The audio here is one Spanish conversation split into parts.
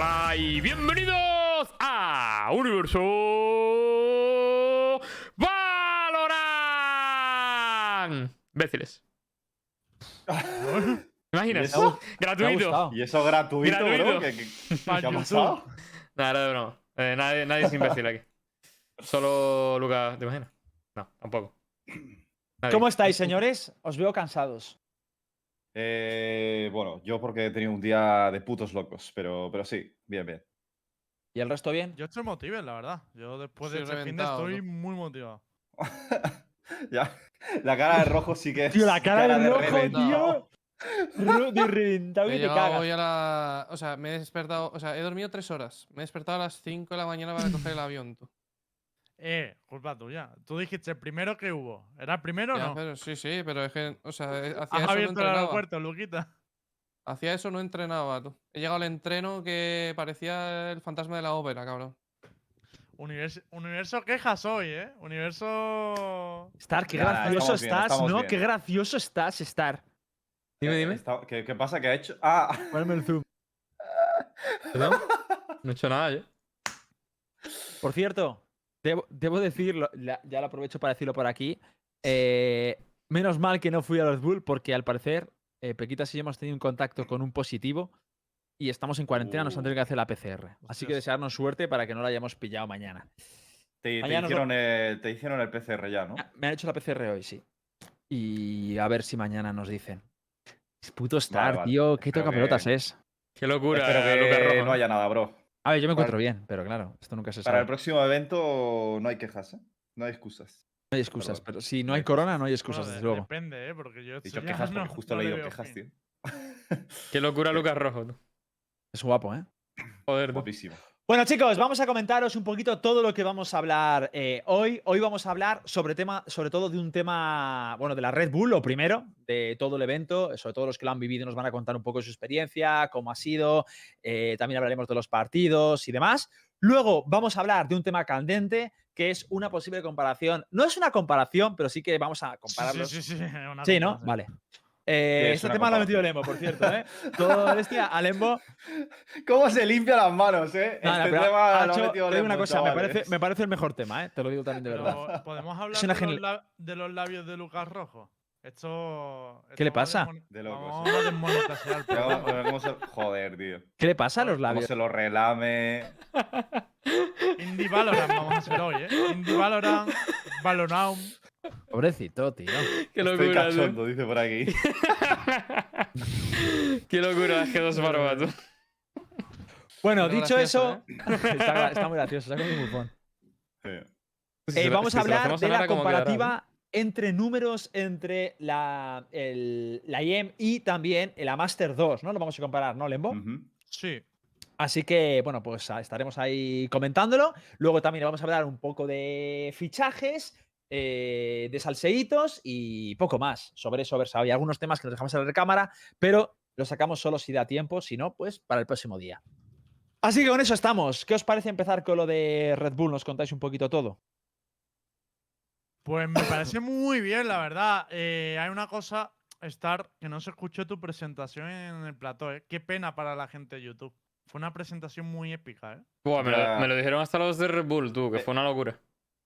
Hola y bienvenidos a Universo Valorant. Imbéciles. ¿Te imaginas? Gratuito. Y eso gratuito, Gratuito. bro. ¿Qué, qué- qué Pa' ha YouTube. pasado? Nada, era de broma. Eh, nadie, nadie es imbécil aquí. Solo Lucas, ¿te imaginas? No, tampoco. Nadie. ¿Cómo estáis, señores? Os veo cansados. Eh, bueno, yo porque he tenido un día de putos locos, pero, pero sí, bien, bien. ¿Y el resto bien? Yo estoy motivado, la verdad. Yo después de este fin de estoy ¿no? muy motivado. ya, la cara de rojo sí que es. Tío, la cara del rojo, tío. De reventado He que te cagas. hoy a la. O sea, me he despertado. O sea, he dormido tres horas. Me he despertado a las 5 de la mañana para coger el avión. Tú. Eh, culpa tuya. Tú dijiste el primero que hubo. ¿Era el primero o no? pero, sí, sí, pero es que. O sea, eh, hacía eso no abierto el entrenaba. aeropuerto, Luquita. Hacía eso no entrenaba, tú. He llegado al entreno que parecía el fantasma de la ópera, cabrón. Universo, universo quejas hoy, ¿eh? Universo. Star, qué Ya, gracioso bien, estás, ¿no? bien. Qué gracioso estás, Star. Dime, Eh, dime. está- ¿Qué, qué pasa? ¿Qué ha hecho? Ah, Ponme el zoom. ¿Perdón? No he hecho nada yo. Por cierto, debo, debo decirlo, la- ya lo aprovecho para decirlo por aquí. eh, menos mal que no fui a los Bull porque al parecer eh, Pequitas y yo hemos tenido un contacto con un positivo y estamos en cuarentena, nos han tenido que hacer la PCR. Así que desearnos suerte para que no la hayamos pillado mañana. te, te Mañana nos hicieron el, te hicieron el PCR ya, ¿no? Ah, Me han hecho la PCR hoy, sí. Y a ver si mañana nos dicen. Es puto Star, vale. tío. Qué toca pelotas que- es. Qué locura, Espero que Lucas Rojo. no haya nada, bro. A ver, yo me Para- encuentro bien, pero claro, esto nunca se Para sabe. el próximo evento no hay quejas, ¿eh? No hay excusas. No hay excusas, perdón. pero si no No hay corona, no hay excusas, de- desde luego. Depende, ¿eh? Porque yo He dicho quejas no- porque justo no he le quejas, fin. tío. Qué locura, Lucas Rojo. tú. Es guapo, ¿eh? Joder. Guapísimo. Bueno, chicos, vamos a comentaros un poquito todo lo que vamos a hablar eh, hoy. Hoy vamos a hablar sobre, tema, sobre todo de un tema, bueno, de la Red Bull, lo primero, de todo el evento. Sobre todo los que lo han vivido nos van a contar un poco su experiencia, cómo ha sido. eh, también hablaremos de los partidos y demás. Luego vamos a hablar de un tema candente, que es una posible comparación. No es una comparación, pero sí que vamos a compararlos. Sí, sí, sí. una Sí, ¿no? Vale. Eh, Sí, es este tema lo ha metido. Lembo, por cierto, ¿eh? Todo bestia a Lembo. ¿Cómo se limpia las manos, eh? Este tema lo ha metido digo una Lembo, cosa, me parece, me parece el mejor tema, ¿eh? Te lo digo también de verdad. Pero, ¿Podemos hablar de, los genial- la- de los labios de Lucas Rojo? Esto. ¿Qué le pasa? De cómo se- Joder, tío. ¿Qué le pasa a los Cómo labios? se lo relame. Indie Valorant vamos a hacer hoy, ¿eh? Indie Valorant, Valorant. Pobrecito, tío. Qué Estoy locura, tú. cachondo, dice por aquí. Qué locura, es que dos barbas, tú. Bueno, dicho gracioso, eso, está, gra- está muy gracioso, está muy bufón. Sí. Si Eh, vamos si a hablar de la ¿cómo quedará, comparativa entre números entre la, el- la IEM y también la Master 2, ¿no? Lo vamos a comparar, ¿no, Lembo? Sí. Así que, bueno, pues ah, estaremos ahí comentándolo. Luego también vamos a hablar un poco de fichajes, eh, de salseitos y poco más. Sobre eso, Versa. Hay algunos temas que nos dejamos en la recámara, pero los sacamos solo si da tiempo, si no, pues para el próximo día. Así que con eso estamos. ¿Qué os parece empezar con lo de Red Bull? ¿Nos contáis un poquito todo? Pues me parece muy bien, la verdad. Eh, hay una cosa, Star, que no se escuchó tu presentación en el plató, ¿eh? Qué pena para la gente de YouTube. Fue una presentación muy épica, ¿eh? Buah, me, lo, Ya. me lo dijeron hasta los de Red Bull, tú, que Eh, fue una locura.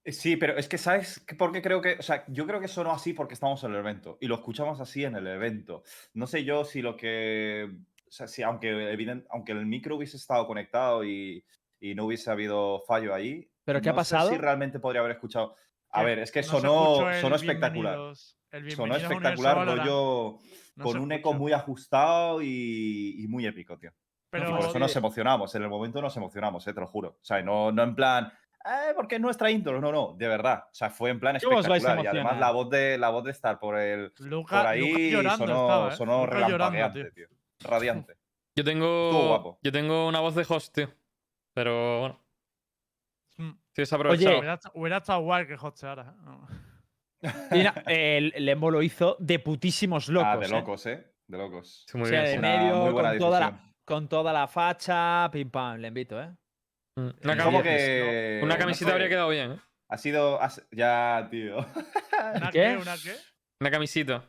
Sí, pero es que, ¿sabes por qué creo que.? O sea, yo creo que sonó así porque estamos en el evento. Y lo escuchamos así en el evento. No sé yo si lo que. O sea, si aunque, evident- aunque el micro hubiese estado conectado y, y no hubiese habido fallo ahí. ¿Pero qué ha no sé pasado? si realmente podría haber escuchado. A ver, es que no sonó, el sonó espectacular. Sonó espectacular, rollo. No con un eco escucha. muy ajustado y, y muy épico, tío. Pero Y por eso nos emocionamos, en el momento nos emocionamos, eh, te lo juro. O sea, no, no en plan, eh, porque es nuestra intro, no, no, de verdad. O sea, fue en plan ¿Cómo os vais a espectacular. Y además la voz de, la voz de estar por, el, Luca, por ahí llorando sonó, estaba, ¿eh? sonó relampagueante, tío. tío. Radiante. Yo tengo. Guapo. Yo tengo una voz de host, tío. Pero bueno, Mm. estoy desaprovechado. Hubiera, hubiera estado guay que hosteara. ¿eh? No. Mira, el Lembo lo hizo de putísimos locos. ah, de ¿eh? locos, ¿eh? De locos. Sí, muy O sea, bien. de sí. Una medio, muy buena con toda, la, con toda la facha, pim pam, le invito, ¿eh? Mm, Una, que- no camiseta habría quedado bien, ¿eh? Ha sido. Ya, tío. ¿Una ¿Qué? ¿Una qué? Una camisita.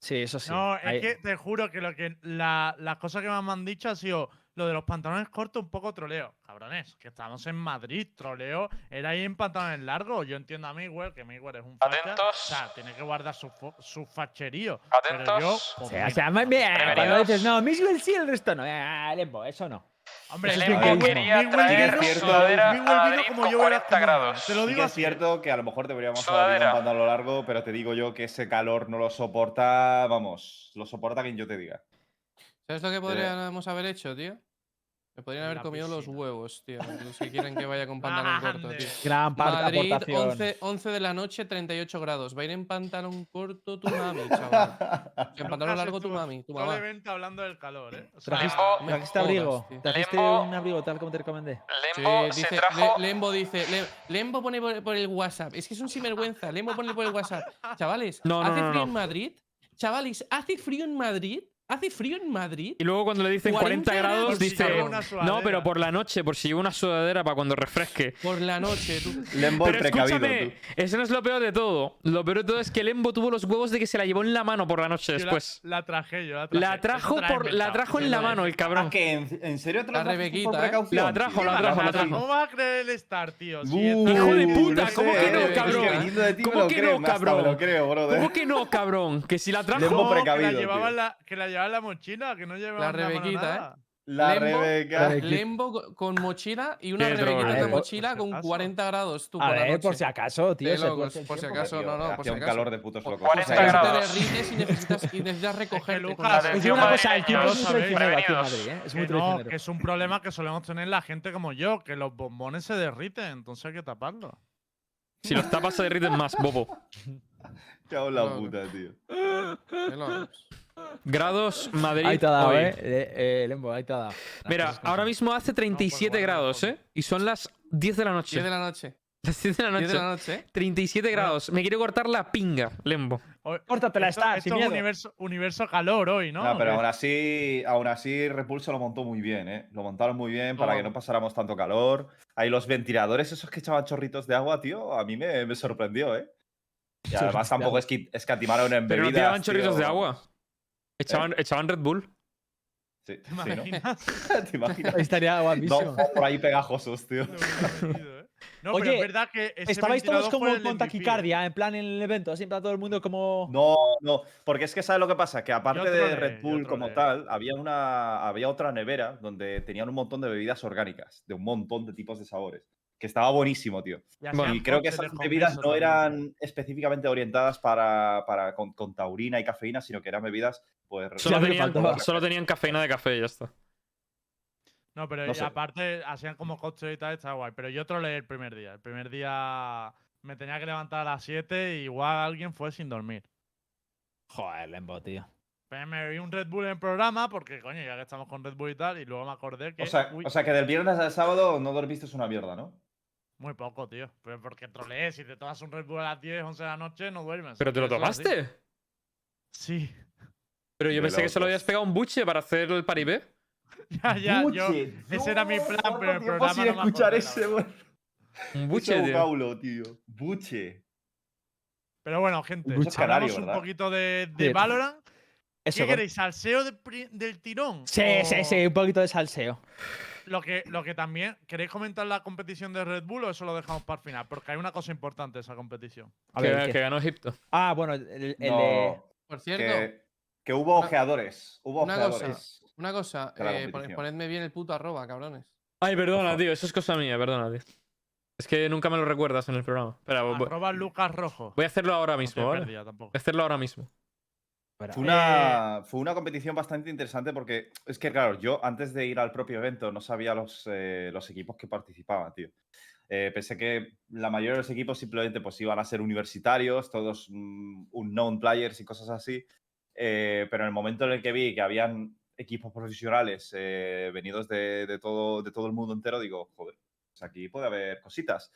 Sí, eso sí. No, Ahí- es que te juro que lo que la- las cosas que más me han dicho ha sido lo de los pantalones cortos, un poco troleo. Cabrones, que estamos en Madrid, troleo. Era ahí en pantalones largos. Yo entiendo a Miguel, que Miguel es un facha. Atentos. O sea, tiene que guardar su, su facherío. Pero yo, Atentos. pues O sea, o mira, sea, más bien, cuando Prevenidos. dices, no, Miswell sí, el resto no. Lembo, eso no. Hombre, eso es Lembo- bien Lembo quería Miguel traer vino- cierto- sudadera Miguel a vino Madrid como con yo era 40 como grados. Te lo Sí digo que es así. cierto que a lo mejor deberíamos haber un pantalón largo, pero te digo yo que ese calor no lo soporta, vamos, lo soporta quien yo te diga. ¿Sabes lo que podríamos haber hecho, tío? Me podrían haber comido los huevos, tío. Los que quieren que vaya con pantalón corto, tío. Gran parte Madrid, aportación. 11, 11 de la noche, 38 grados. Va a ir en pantalón corto tu mami, chaval. En pantalón largo tu mami, tu todo el mamá. evento hablando del calor, ¿eh? O sea, ¿Trajiste, Lembo- me trajiste jodas, abrigo? tío. ¿Trajiste Lembo- un abrigo tal como te recomendé? Lembo Sí, se dice, trajo. Le- Lembo dice, Le- Lembo pone por, por el WhatsApp. Es que es un sinvergüenza. Lembo pone por el WhatsApp. Chavales, No, no, ¿hace no, frío no. en Madrid? Chavales, ¿hace frío en Madrid? ¿Hace frío en Madrid? Y luego cuando le dicen 40 40 grados, grados, dice. No, pero por la noche, por si llevo una sudadera para cuando refresque. Por la noche, tú. Lembo Pero precavido, escúchame, tú. eso no es lo peor de todo. Lo peor de todo es que Lembo tuvo los huevos de que se la llevó en la mano por la noche yo después. La, traje yo, la traje. La trajo por, la trajo en la mano el cabrón. Ah, que en, en serio La Rebequita, por ¿eh? La trajo, la ¿Qué trajo, la trajo. ¿Cómo vas a creer el Star, tío? Si Uh, Hijo de puta, no ¿cómo que no, es cabrón? que viniendo de ti ¿Cómo que no, cabrón? ¿Cómo que no, cabrón? Que si la trajo. Lembo que precavido, llevaba en tío. la, que la la mochila, que no la Rebequita, ¿eh? nada. La Lembo- Rebeca. Rebequita. Lembo co- con mochila y una Qué rebequita la eh. mochila Por si con acaso. 40 grados. Tú, A por ver, por si acaso, tío. De locos, por si tiempo. acaso, Tío, no, no, por si un acaso. calor de putos locos. 40 O sea, Te grados. derrites y necesitas, y necesitas recogerte. con Lucas, una cosa, el tiempo es muy sabéis. traicionero aquí en Prevenidos. Madrid, ¿eh? Es muy Que no, traicionero. que es un problema que solemos tener la gente como yo, que los bombones se derriten, entonces hay que taparlo. Si los tapas se derriten más, bobo. Cago en la puta, tío. Grados, Madrid. Ahí te ha dado, hoy. ¿eh? Eh, eh, Lembo, ahí te ha dado. Las Mira, ahora mismo hace 37 igual, grados, mejor. ¿eh? Y son las 10 de la noche. 10 de la noche. Las 10 de la 10 noche. de la noche, ¿eh? 37 grados. Me quiero cortar la pinga, Lembo. Córtatela, esto, Star, esto sin es miedo. universo, universo calor hoy, ¿no? No, pero aún así, aún así Repulso lo montó muy bien, ¿eh? Lo montaron muy bien para que no pasáramos tanto calor. Ahí los ventiladores, esos que echaban chorritos de agua, tío, a mí me, me sorprendió, ¿eh? Y además tampoco es que escatimaron en Pero no bebidas. tiraban chorritos tío. de agua. Echaban, echaban Red Bull. Sí, ¿Te sí, ¿no? imaginas? ¿Te imaginas? Estaría guapísimo. Por ahí pegajosos, tío. ¿eh? No, pero Oye, es verdad que ese Estabais todos como con ¿eh? taquicardia, en plan en el evento, así en plan todo el mundo como. No, no, porque es que ¿sabes lo que pasa? Que aparte de Red Bull como tal, había, una, había otra nevera donde tenían un montón de bebidas orgánicas, de un montón de tipos de sabores, que estaba buenísimo, tío. Y Bueno, hacían Y creo que esas bebidas no también. eran específicamente orientadas para, para con, con taurina y cafeína, sino que eran bebidas, pues. Solo, tenían, solo tenían cafeína de café y ya está. No, pero No y sé. aparte hacían como coche y tal, está guay. Pero yo troleé el primer día. El primer día me tenía que levantar a las 7 y igual alguien fue sin dormir. Joder, Lembo, tío. Pues me vi un Red Bull en el programa porque, coño, ya que estamos con Red Bull y tal, y luego me acordé que. O sea, uy, o sea, que del viernes al sábado no dormiste una mierda, ¿no? Muy poco, tío. Pero porque troleé. Si te tomas un Red Bull a las 10, 11 de la noche, no duermes. ¿Pero te lo así. tomaste? Sí. Pero yo pensé que solo habías pegado un buche para hacer el paribé. Ya, ya, yo. ese era mi plan, pero el programa no me escuchar acordé, ese, Un buche, ese tío. vocablo, tío. Buche. Pero bueno, gente, hablamos canario, un ¿verdad? poquito de, de. Valorant. Eso, ¿Qué queréis? ¿Salseo de del tirón? Sí, sí, ¿O sí, un poquito de salseo. Lo que, lo que también. ¿Queréis comentar la competición de Red Bull o eso lo dejamos para el final? Porque hay una cosa importante esa competición. A que, ver, ¿qué? que ganó Egipto. Ah, bueno, el, el de- No, Por cierto, que, que hubo Una- ojeadores. Hubo una cosa. ojeadores. una cosa. de la eh, ponedme bien el puto arroba, cabrones. Ay, perdona, tío. Eso es cosa mía, perdona, tío. Es que nunca me lo recuerdas en el programa. Espera, voy, Arroba Lucas Rojo. voy a hacerlo ahora No mismo, tampoco. Voy a hacerlo ahora mismo. Fue una, fue una competición bastante interesante porque es que, claro, yo antes de ir al propio evento no sabía los, eh, los equipos que participaban, tío. Eh, pensé que la mayoría de los equipos simplemente pues iban a ser universitarios, todos mm, unknown players y cosas así. Eh, pero en el momento en el que vi que habían equipos profesionales eh, venidos de, de todo, de todo el mundo entero, digo, joder, pues aquí puede haber cositas.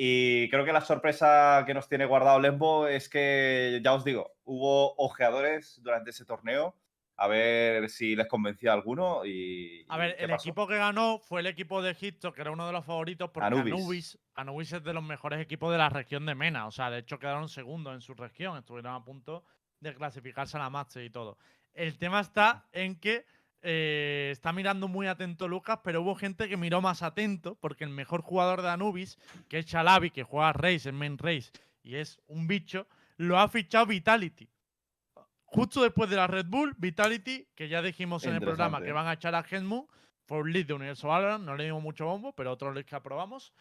Y creo que la sorpresa que nos tiene guardado Lembo es que, ya os digo, hubo ojeadores durante ese torneo. A ver si les convencía a alguno y... A ver, el pasó. equipo que ganó fue el equipo de Egipto, que era uno de los favoritos, porque Anubis. Anubis, Anubis es de los mejores equipos de la región de Mena. O sea, de hecho quedaron segundos en su región, estuvieron a punto de clasificarse a la Master y todo. El tema está en que eh, está mirando muy atento Lucas, pero hubo gente que miró más atento porque el mejor jugador de Anubis, que es Chalabi, que juega Race en Main Race y es un bicho, lo ha fichado Vitality. Justo después de la Red Bull, Vitality, que ya dijimos en el programa que van a echar a Hedmund, fue un lead de Universo Valorant, no le dimos mucho bombo, pero otro lead que aprobamos.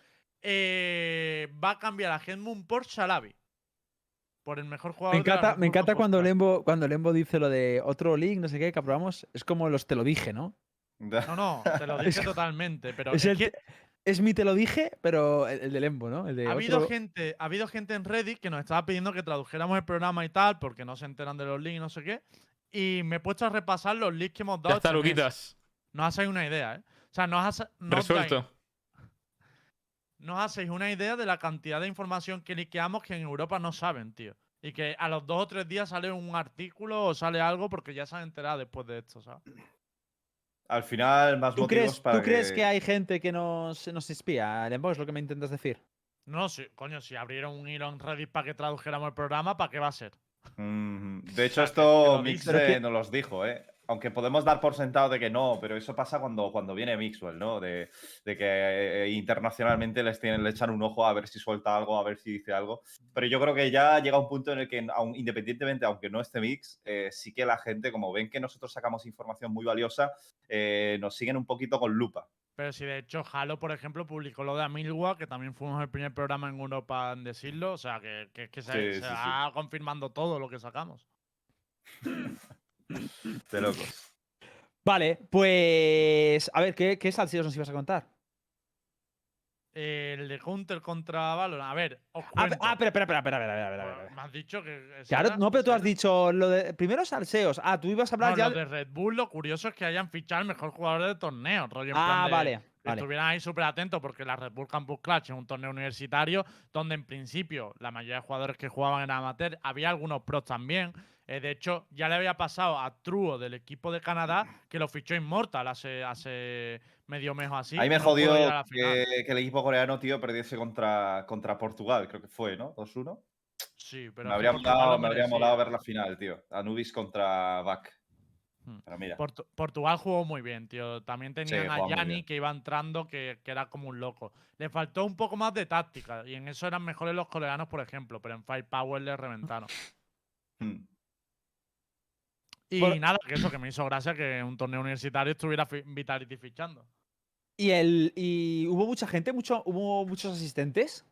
eh, va a cambiar a Hedmund por Shalabi. Por el mejor jugador Me encanta, me encanta cuando. Lembo, cuando Lembo dice lo de otro link, no sé qué, que aprobamos. Es como los te lo dije, ¿no? No, no, te lo dije totalmente, pero Es, el que es mi te lo dije, pero el, el de Lembo, ¿no? El de ha habido, otro- gente, ha habido gente en Reddit que nos estaba pidiendo que tradujéramos el programa y tal, porque no se enteran de los links y no sé qué. Y me he puesto a repasar los links que hemos dado. Ya está, este. Luquitas. No hacéis una idea, ¿eh? O sea, no os, hace- no Resuelto. Os hacéis una idea de la cantidad de información que liqueamos que en Europa no saben, tío. Y que a los dos o tres días sale un artículo o sale algo porque ya se han enterado después de esto, ¿sabes? Al final, más ¿Tú, motivos crees, para ¿tú crees que hay gente que nos, nos espía, Lembo? Es lo que me intentas decir. No, si, coño, si abrieron un hilo en Reddit para que tradujéramos el programa, ¿para qué va a ser? Mm, De hecho, que- que esto lo Mix dice. Pero que- nos los dijo, ¿eh? Aunque podemos dar por sentado de que no, pero eso pasa cuando, cuando viene Mixwell, ¿no? De, de que eh, internacionalmente les, tienen, le echan un ojo a ver si suelta algo, a ver si dice algo. Pero yo creo que ya llega un punto en el que, aun, independientemente, aunque no esté Mix, eh, sí que la gente, como ven que nosotros sacamos información muy valiosa, eh, nos siguen un poquito con lupa. Pero si de hecho Halo, por ejemplo, publicó lo de Amilwa, que también fuimos el primer programa en Europa en decirlo. O sea, que, que, que se, Sí, se sí, sí. va confirmando todo lo que sacamos. De locos. Vale, pues. A ver, ¿qué, qué salsillos nos ibas a contar? El de Hunter contra Valorant. A ver, os Ah, ah espera, espera, espera, espera. Me has dicho que. Claro, no, pero tú has dicho lo de. Primero salseos. Ah, tú ibas a hablar ya. lo de Red Bull, lo curioso es que hayan fichado al mejor jugador del torneo. Roger. ah, vale. Vale. estuvieran ahí súper atentos porque la Red Bull Campus Clash es un torneo universitario donde en principio la mayoría de jugadores que jugaban eran amateur, había algunos pros también. Eh, de hecho, ya le había pasado a Truo del equipo de Canadá que lo fichó Immortal hace, hace medio mes o así. Ahí me no jodió que, que el equipo coreano, tío, perdiese contra, contra Portugal, creo que fue, ¿no? 2-1. Sí, pero Me habría, molado, me habría molado ver la final, tío. Anubis contra Back. Pero mira. Portu- Portugal jugó muy bien, tío. También tenían a Yanni que iba entrando, que, que era como un loco. Le faltó un poco más de táctica y en eso eran mejores los coreanos, por ejemplo, pero en Firepower le reventaron. Hmm. Y Por- nada, que eso que me hizo gracia que en un torneo universitario estuviera fi- Vitality fichando. ¿Y, el, y hubo mucha gente? Mucho, ¿Hubo muchos asistentes?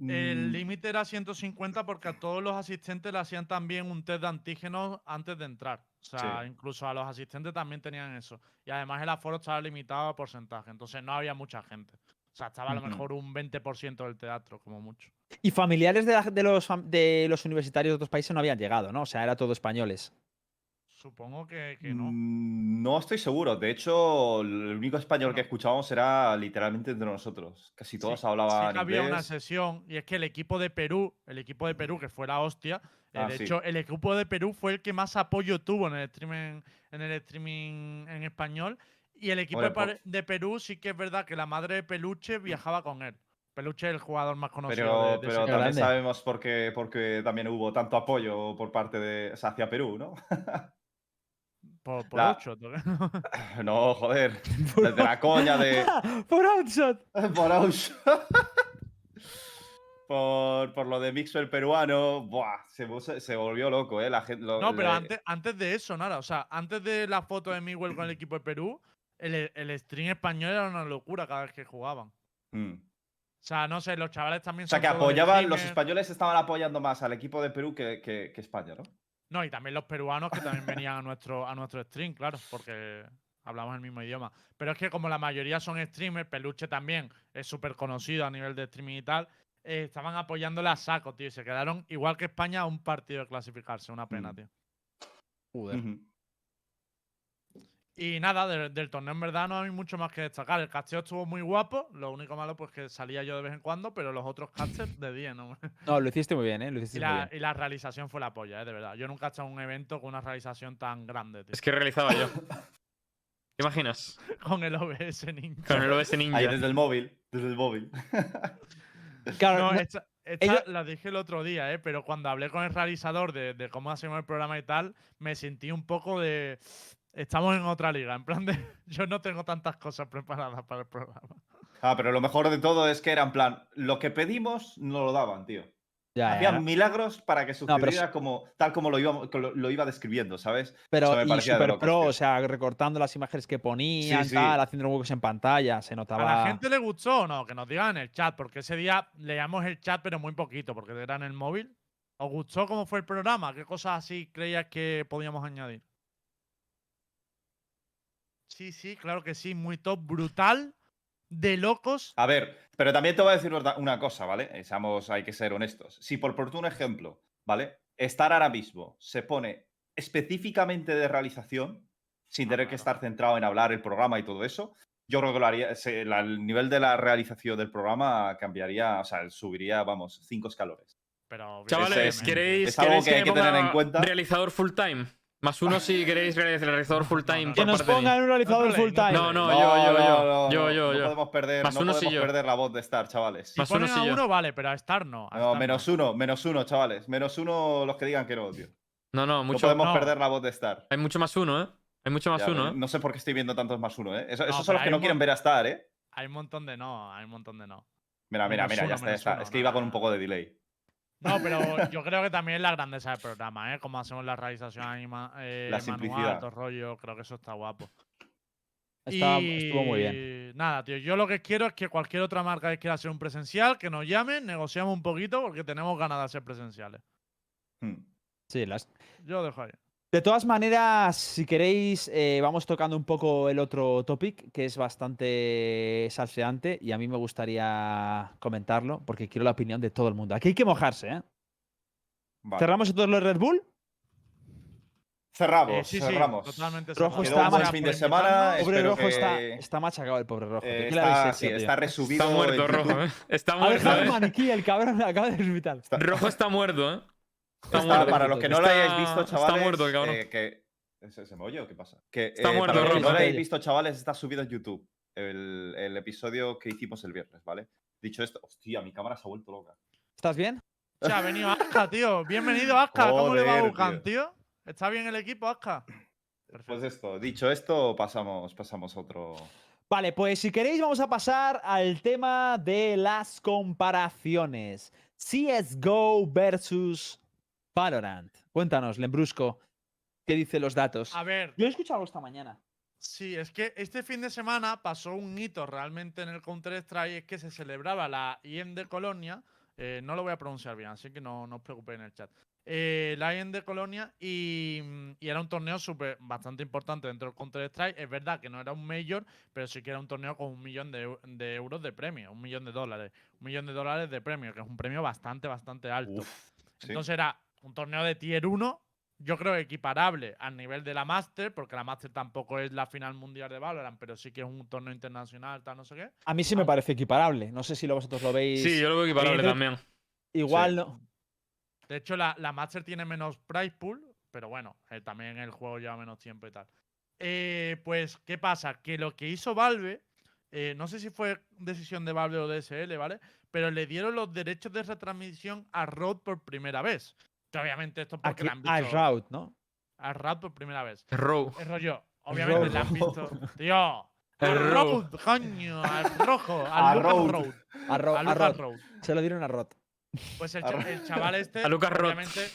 El Mm, límite era 150 porque a todos los asistentes le hacían también un test de antígenos antes de entrar. O sea, Sí. incluso a los asistentes también tenían eso. Y además el aforo estaba limitado a porcentaje. Entonces no había mucha gente. O sea, estaba a lo mejor un 20% del teatro, como mucho. Y familiares de, la- de los, de los universitarios de otros países no habían llegado, ¿no? O sea, era todo españoles. Supongo que, que no. mm, No estoy seguro. De hecho, el único español que escuchábamos era literalmente entre nosotros. Casi todos Sí- hablaban sí que había una sesión y es que el equipo de Perú, el equipo de Perú que fue la hostia, eh, Ah, de sí. hecho el equipo de Perú fue el que más apoyo tuvo en el streaming, en el streaming en español y el equipo Hombre, de, Perú sí que es verdad que la madre de Peluche viajaba con él. Peluche es el jugador más conocido Pero, de, de pero también grande. sabemos por qué, por qué también hubo tanto apoyo por parte de o sea, hacia Perú, ¿no? por, por la- ¿no? no, joder. Desde la coña de. ¡Por outshot! por Aus. por, por lo de Mixwell peruano. Buah, se, se volvió loco, ¿eh? La gente, lo- No, pero le- antes, antes de eso, nada. O sea, antes de la foto de Miguel con el equipo de Perú, el, el stream español era una locura cada vez que jugaban. Mm. O sea, no sé, los chavales también O sea, son que apoyaban, los españoles estaban apoyando más al equipo de Perú que, que- que España, ¿no? No, y también los peruanos que también venían a nuestro, a nuestro stream, claro, porque hablamos el mismo idioma. Pero es que como la mayoría son streamers, Peluche también es súper conocido a nivel de streaming y tal, eh, estaban apoyándole a saco, tío, y se quedaron igual que España a un partido de clasificarse, una pena, Mm. tío. Joder. Y nada, del, del torneo en verdad no hay mucho más que destacar. El casteo estuvo muy guapo, lo único malo pues que salía yo de vez en cuando, pero los otros casters de 10, ¿no? No, lo hiciste muy bien, ¿eh? Lo y, muy la, bien. y la realización fue la polla, ¿eh? de verdad. Yo nunca he estado en un evento con una realización tan grande, tío. Es que realizaba yo. ¿Te imaginas? Con el OBS Ninja. Con el OS Ninja. Ahí desde el móvil, desde el móvil. Claro, No, no- esta- esta ellos- la dije el otro día, ¿eh? pero cuando hablé con el realizador de, de cómo hacemos el programa y tal, me sentí un poco de. Estamos en otra liga, en plan de. Yo no tengo tantas cosas preparadas para el programa. Ah, pero lo mejor de todo es que era en plan, lo que pedimos no lo daban, tío. Ya, Hacían ya. milagros para que sucediera como, tal como lo iba, lo, lo iba describiendo, ¿sabes? Pero Eso me y parecía de super pro, o sea, recortando las imágenes que ponían, sí. tal, haciendo huecos en pantalla, se ¿A notaba. la gente le gustó o no? Que nos digan en el chat, porque ese día leíamos el chat, pero muy poquito, porque era en el móvil. ¿Os gustó cómo fue el programa? ¿Qué cosas así creías que podíamos añadir? Sí, sí, claro que sí, muy top, brutal, de locos. A ver, pero también te voy a decir una- cosa, ¿vale? Eh, Seamos, hay que ser honestos. Si por por un ejemplo, ¿vale? Estar ahora mismo se pone específicamente de realización, sin Ah, tener que estar centrado en hablar el programa y todo eso, yo creo que lo haría, se- la- el nivel de la realización del programa cambiaría, o sea, subiría, vamos, cinco escalones. Pero Chavales, evidentemente. ¿queréis, Es algo queréis que hay que tener en cuenta. Realizador full time. Más uno si queréis realiz- realizador full time. Que nos pongan un realizador full time. No, no, yo, yo, yo. Yo, yo, no podemos perder, Más no uno podemos yo. perder la voz de Star, chavales. Si Más uno sí a yo. uno, vale, pero a Star no. a No, Star menos uno, menos uno, chavales. Menos uno los que digan que no, tío. No, no, No mucho, podemos no. perder la voz de Star. hay mucho más uno, ¿eh? Hay mucho más Ya, uno, ¿eh? No sé por qué estoy viendo tantos más uno, ¿eh? Eso- No, esos son los que no quieren ver a Star, ¿eh? Hay un montón de no, hay un montón de no. Mira, mira, Menos mira, uno, ya está, ya está. uno, Es que no, iba con un poco de delay. No, pero yo creo que también es la grandeza del programa, ¿eh? Como hacemos la realización anima, eh, La manual, simplicidad. todo rollo, creo que eso está guapo. Estaba- Y Estuvo muy bien. Nada, tío, yo lo que quiero es que cualquier otra marca que quiera hacer un presencial, que nos llamen, negociamos un poquito porque tenemos ganas de hacer presenciales. Hmm. Sí, las, Yo dejo ahí. De todas maneras, si queréis, eh, vamos tocando un poco el otro topic, que es bastante salseante y a mí me gustaría comentarlo porque quiero la opinión de todo el mundo. Aquí hay que mojarse, ¿eh? Vale. ¿Cerramos todos los Red Bull? Cerramos, Eh, sí, sí, cerramos. totalmente. Rojo cerrado. está más fin de semana. Pobre Rojo está, que- está machacado el pobre Rojo. Eh, ¿Qué le habéis está, sí, está resubido. Está muerto, rojo. ¿eh? Está Ha muerto, dejado el maniquí, el cabrón acaba de. Está- Rojo está muerto, ¿eh? Está Está- muerto. para los que no lo Está- hayáis visto, está chavales. muerto el cabrón. eh, que, ¿Ese se me oye o qué pasa? Que, Está eh, muerto, para los que no lo hayáis visto, chavales, está subido en YouTube. El, el episodio que hicimos el viernes, ¿vale? Dicho esto, hostia, mi cámara se ha vuelto loca. ¿Estás bien? O sea, ha venido Aska, tío. Bienvenido, Aska. ¿Cómo le va a Bucan, tío? ¿Está bien el equipo, Aska? Pues esto, dicho esto, pasamos, pasamos a otro. Vale, pues si queréis vamos a pasar al tema de las comparaciones. CSGO versus Valorant. Cuéntanos, Lembrusco, ¿qué dicen los datos? A ver, Yo he escuchado algo esta mañana. Sí, es que este fin de semana pasó un hito realmente en el Counter-Strike, es que se celebraba la IEM de Colonia, eh, no lo voy a pronunciar bien, así que no, no os preocupéis en el chat. Eh, la IEM de Colonia y, y era un torneo súper bastante importante dentro del Counter-Strike. Es verdad que no era un Major, pero sí que era un torneo con un millón de, eu- de euros de premio, un millón de dólares. Un millón de dólares de premio, que es un premio bastante, bastante alto. Uf, sí. Entonces era un torneo de tier 1, yo creo equiparable al nivel de la Master, porque la Master tampoco es la final mundial de Valorant, pero sí que es un torneo internacional, tal, no sé qué. A mí sí me parece equiparable. No sé si lo vosotros lo veis. Sí, yo lo veo equiparable también. Igual Sí. no. De hecho, la, la Master tiene menos price pool, pero bueno, eh, también el juego lleva menos tiempo y tal. Eh, pues, ¿qué pasa? Que lo que hizo Valve, eh, no sé si fue decisión de Valve o de SL, ¿vale? Pero le dieron los derechos de retransmisión a Rode por primera vez. Que obviamente esto es porque Aquí, le han visto Route, ¿no? a Rode por primera vez. Row. Es rollo. Obviamente le han visto. Tío. El road, coño, al rojo, A al Lucas road. Road. A, Ro- A a Lucas. Road. Se lo dieron a Rod. Pues el, A cha- Ro- el chaval este. A Lucas Roth. obviamente.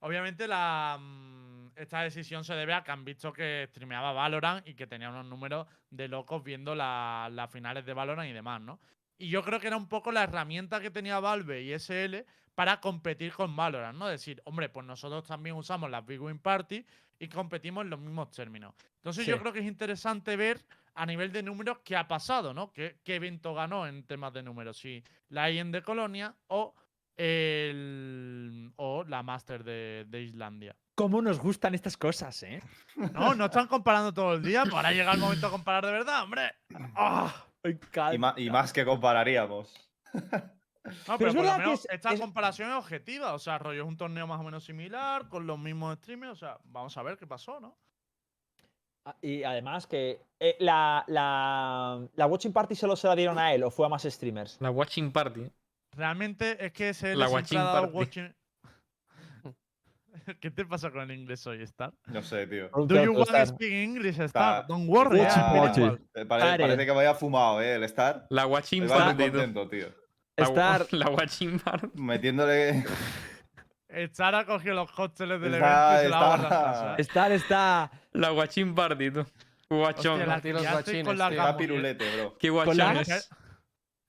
Obviamente la. mm, Esta decisión se debe a que han visto que streameaba Valorant y que tenía unos números de locos viendo la- las finales de Valorant y demás, ¿no? Y yo creo que era un poco la herramienta que tenía Valve y SL para competir con Valorant, ¿no? Decir, hombre, pues nosotros también usamos las Big Win Party y competimos en los mismos términos. Entonces yo creo que es interesante ver a nivel de números qué ha pasado, ¿no? ¿Qué, qué evento ganó en temas de números? Si la IEM de Colonia o, el, o la Master de, de Islandia. ¿Cómo nos gustan estas cosas, eh? No, no están comparando todo el día, pues ahora llega el momento de comparar de verdad, hombre. ¡Ah! Me Y, y más que compararíamos. No, Pero pero, es por lo verdad que menos es- esta es- comparación es objetiva. O sea, rollo es un torneo más o menos similar, con los mismos streamers. O sea, vamos a ver qué pasó, ¿no? Ah, Y además que eh, la, la, la Watching Party solo se la dieron a él o fue a más streamers. La Watching Party. realmente es que se La watching party. watching- ¿Qué te pasa con el inglés hoy, Star? No sé, tío. Do you want to Star. speak English, Star? Está- Don't worry. Watching party. igual. Pare- Pare. parece que me haya fumado, ¿eh? El estar. La watching party, contento, tío. La, Estar. la party. Metiéndole. Star ha cogido los cócteles del Está- evento y se la ha está- guardado. Estar está. La party, tú. Guachón. Hostia, la Martí, los guachines, con la tío. Está pirulete, bro. Qué Con guachones.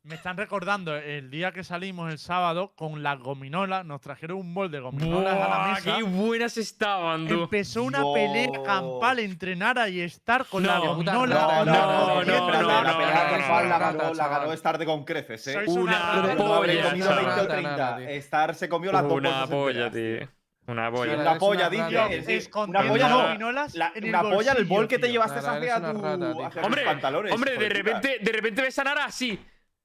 Me están recordando el día que salimos el sábado con las gominolas. Nos trajeron un bol de gominolas a la Buah, mesa. qué buenas estaban, tú. Empezó una pelea campal entre Nara y Star con la No, puta gominola. No, no, no, no, no, la pelea campal la ganó, la ganó. Star de con creces, ¿eh? Sois Una polla, comido chaval. 20 o Nada, 30. nada, tío. Star se comió las dos Una polla, tío. Una Sí, polla. Eres una polla, una dice. Una polla las no. gominolas La- en el una polla, el bol que te llevaste hacia, tu, una rata, tío. hacia Hombre, tus pantalones. Hombre, de repente, de repente ves a Nara así.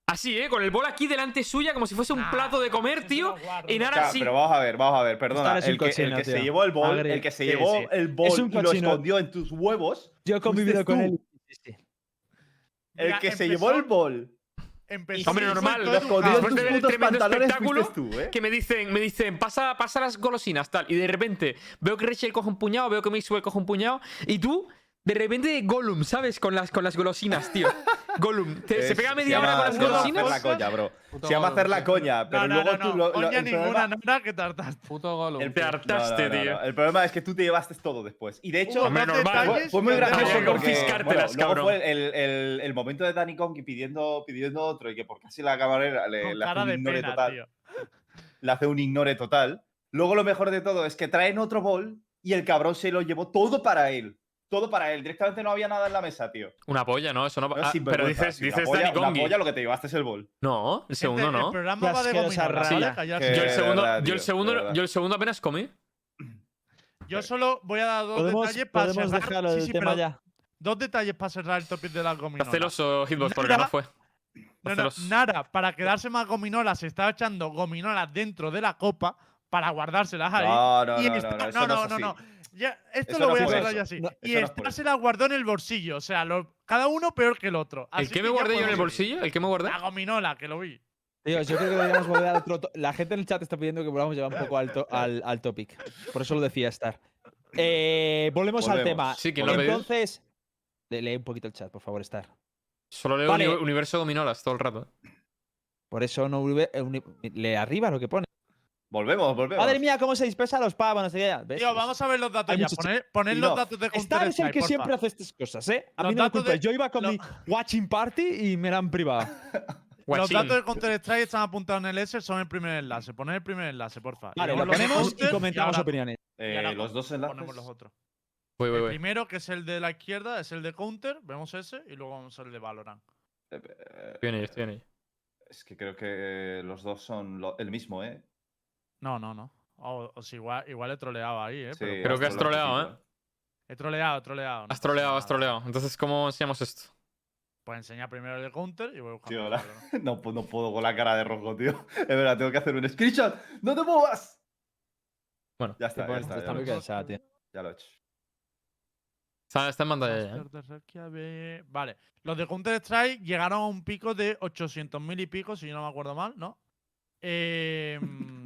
Así, ¿eh? Con el bol aquí delante suya, como si fuese un Ah, plato de comer, tío. Y así. pero vamos a ver, vamos a ver, perdona. El que, el cochino, que se llevó el bol, el que se sí, llevó sí. el bol Es un y lo escondió en tus huevos, Yo he convivido con él. Sí, sí. el Mira, que se llevó el bol empezó Hombre, normal, lo escondió en Después tus de ver el putos tremendo pantalones espectáculo, tú, ¿eh? Que me dicen, me dicen, pasa, pasa las golosinas, tal. Y de repente veo que Rachel coge un puñado, veo que Maxwell coge un puñado. Y tú, de repente, Gollum, ¿sabes? Con las, con las golosinas, tío. Gollum. Te- se pega media llama- hora con las se llama golosinas. hacer la coña, bro. Puto Se llama hacer la coña, pero no, no, luego no, tú no. lo, lo- Coña el ninguna, problema- que tartaste. Puto Gollum. El pear- hartaste, No, no, no, tío. no. El problema es que tú te llevaste todo después. Y de hecho, Hubo Hombre, dos normal. fue, detalles fue muy que gracioso Había que porque confiscártelas, bueno, luego cabrón. fue el, el- el momento de Danny Kongi pidiendo, pidiendo otro y que por casi la camarera le, Con le hace cara un de ignore pena, total. tío. Le hace un ignore total. Luego lo mejor de todo es que traen otro bol y el cabrón se lo llevó todo para él. Todo para él. Directamente no había nada en la mesa, tío. Una polla, ¿no? Eso no. No, ah, sin pero vergüenza, dices, sí, una dices polla, una polla lo que te llevaste es el bol. No, el segundo Gente, no. El programa va de Yo el segundo, verdad, yo tío, el de segundo, verdad. yo el segundo apenas comí. Yo solo voy a dar dos Podemos, detalles para podemos cerrar. dejarlo sí, sí, tema pero ya. Dos detalles para cerrar el topic de las Está gominolas. celoso Hitbox porque no fue. No, no. Nara, para quedarse más gominolas, se estaba echando gominolas dentro de la copa para guardárselas ahí. No, no, y no, esta- no, no, eso no, no no, es no, así. no. Ya, esto Eso lo voy a cerrar así. No, y esta se la guardó en el bolsillo. O sea, lo- cada uno peor que el otro. ¿El que me guardé yo en el bolsillo? ¿El que me guardé? La gominola, que lo vi. Tíos, yo creo que deberíamos volver al otro. to- La gente en el chat está pidiendo que volvamos a llevar un poco al, to- al, al topic. Por eso lo decía Star. Eh, volvemos, al tema. Sí, ¿quién lo ha pedido? Entonces. Le- Lee un poquito el chat, por favor, Star. Solo leo Vale. Universo Dominolas todo el rato. Por eso no eh, lee arriba lo que pone. Volvemos, volvemos. Madre mía, cómo se dispersan los pavos, no sé qué. Tío, vamos a ver los datos Hay ya. Poner, poner Y los datos de Star Counter es el que Strike, siempre hace estas cosas, ¿eh? A Los mí no me culpes. de- Yo iba con mi watching party y me la han privado. Los datos de Counter Strike están apuntados en el S, son el primer enlace. Poner el primer enlace, porfa. Y Vale, luego lo ponemos y comentamos ahora opiniones. Eh, y ahora los dos enlaces. Ponemos los otros. Voy, voy, El voy. primero, que es el de la izquierda, es el de Counter. Vemos ese. Y luego vamos al de Valorant. Eh, Estoy en ello, estoy en ello. Es que creo que los dos son lo- el mismo, ¿eh? No, no, no. O, o si igual, igual he troleado ahí, ¿eh? Sí, Pero Creo que has troleado, poquito, he troleado, he troleado. no Has troleado, has troleado. Entonces, ¿cómo enseñamos esto? Pues enseña primero el Counter y voy buscando. Tío, el la-. No, pu- no puedo con la cara de rojo, tío. Es verdad, tengo que hacer un screenshot. ¡No te muevas! Bueno, Ya está, ya está. está Ya lo, he hecho, cansada, tío. ya lo he hecho. está, está en pantalla ya, ¿eh? Vale. Los de Counter Strike llegaron a un pico de 800.000 y pico, si no me acuerdo mal, ¿no? Em,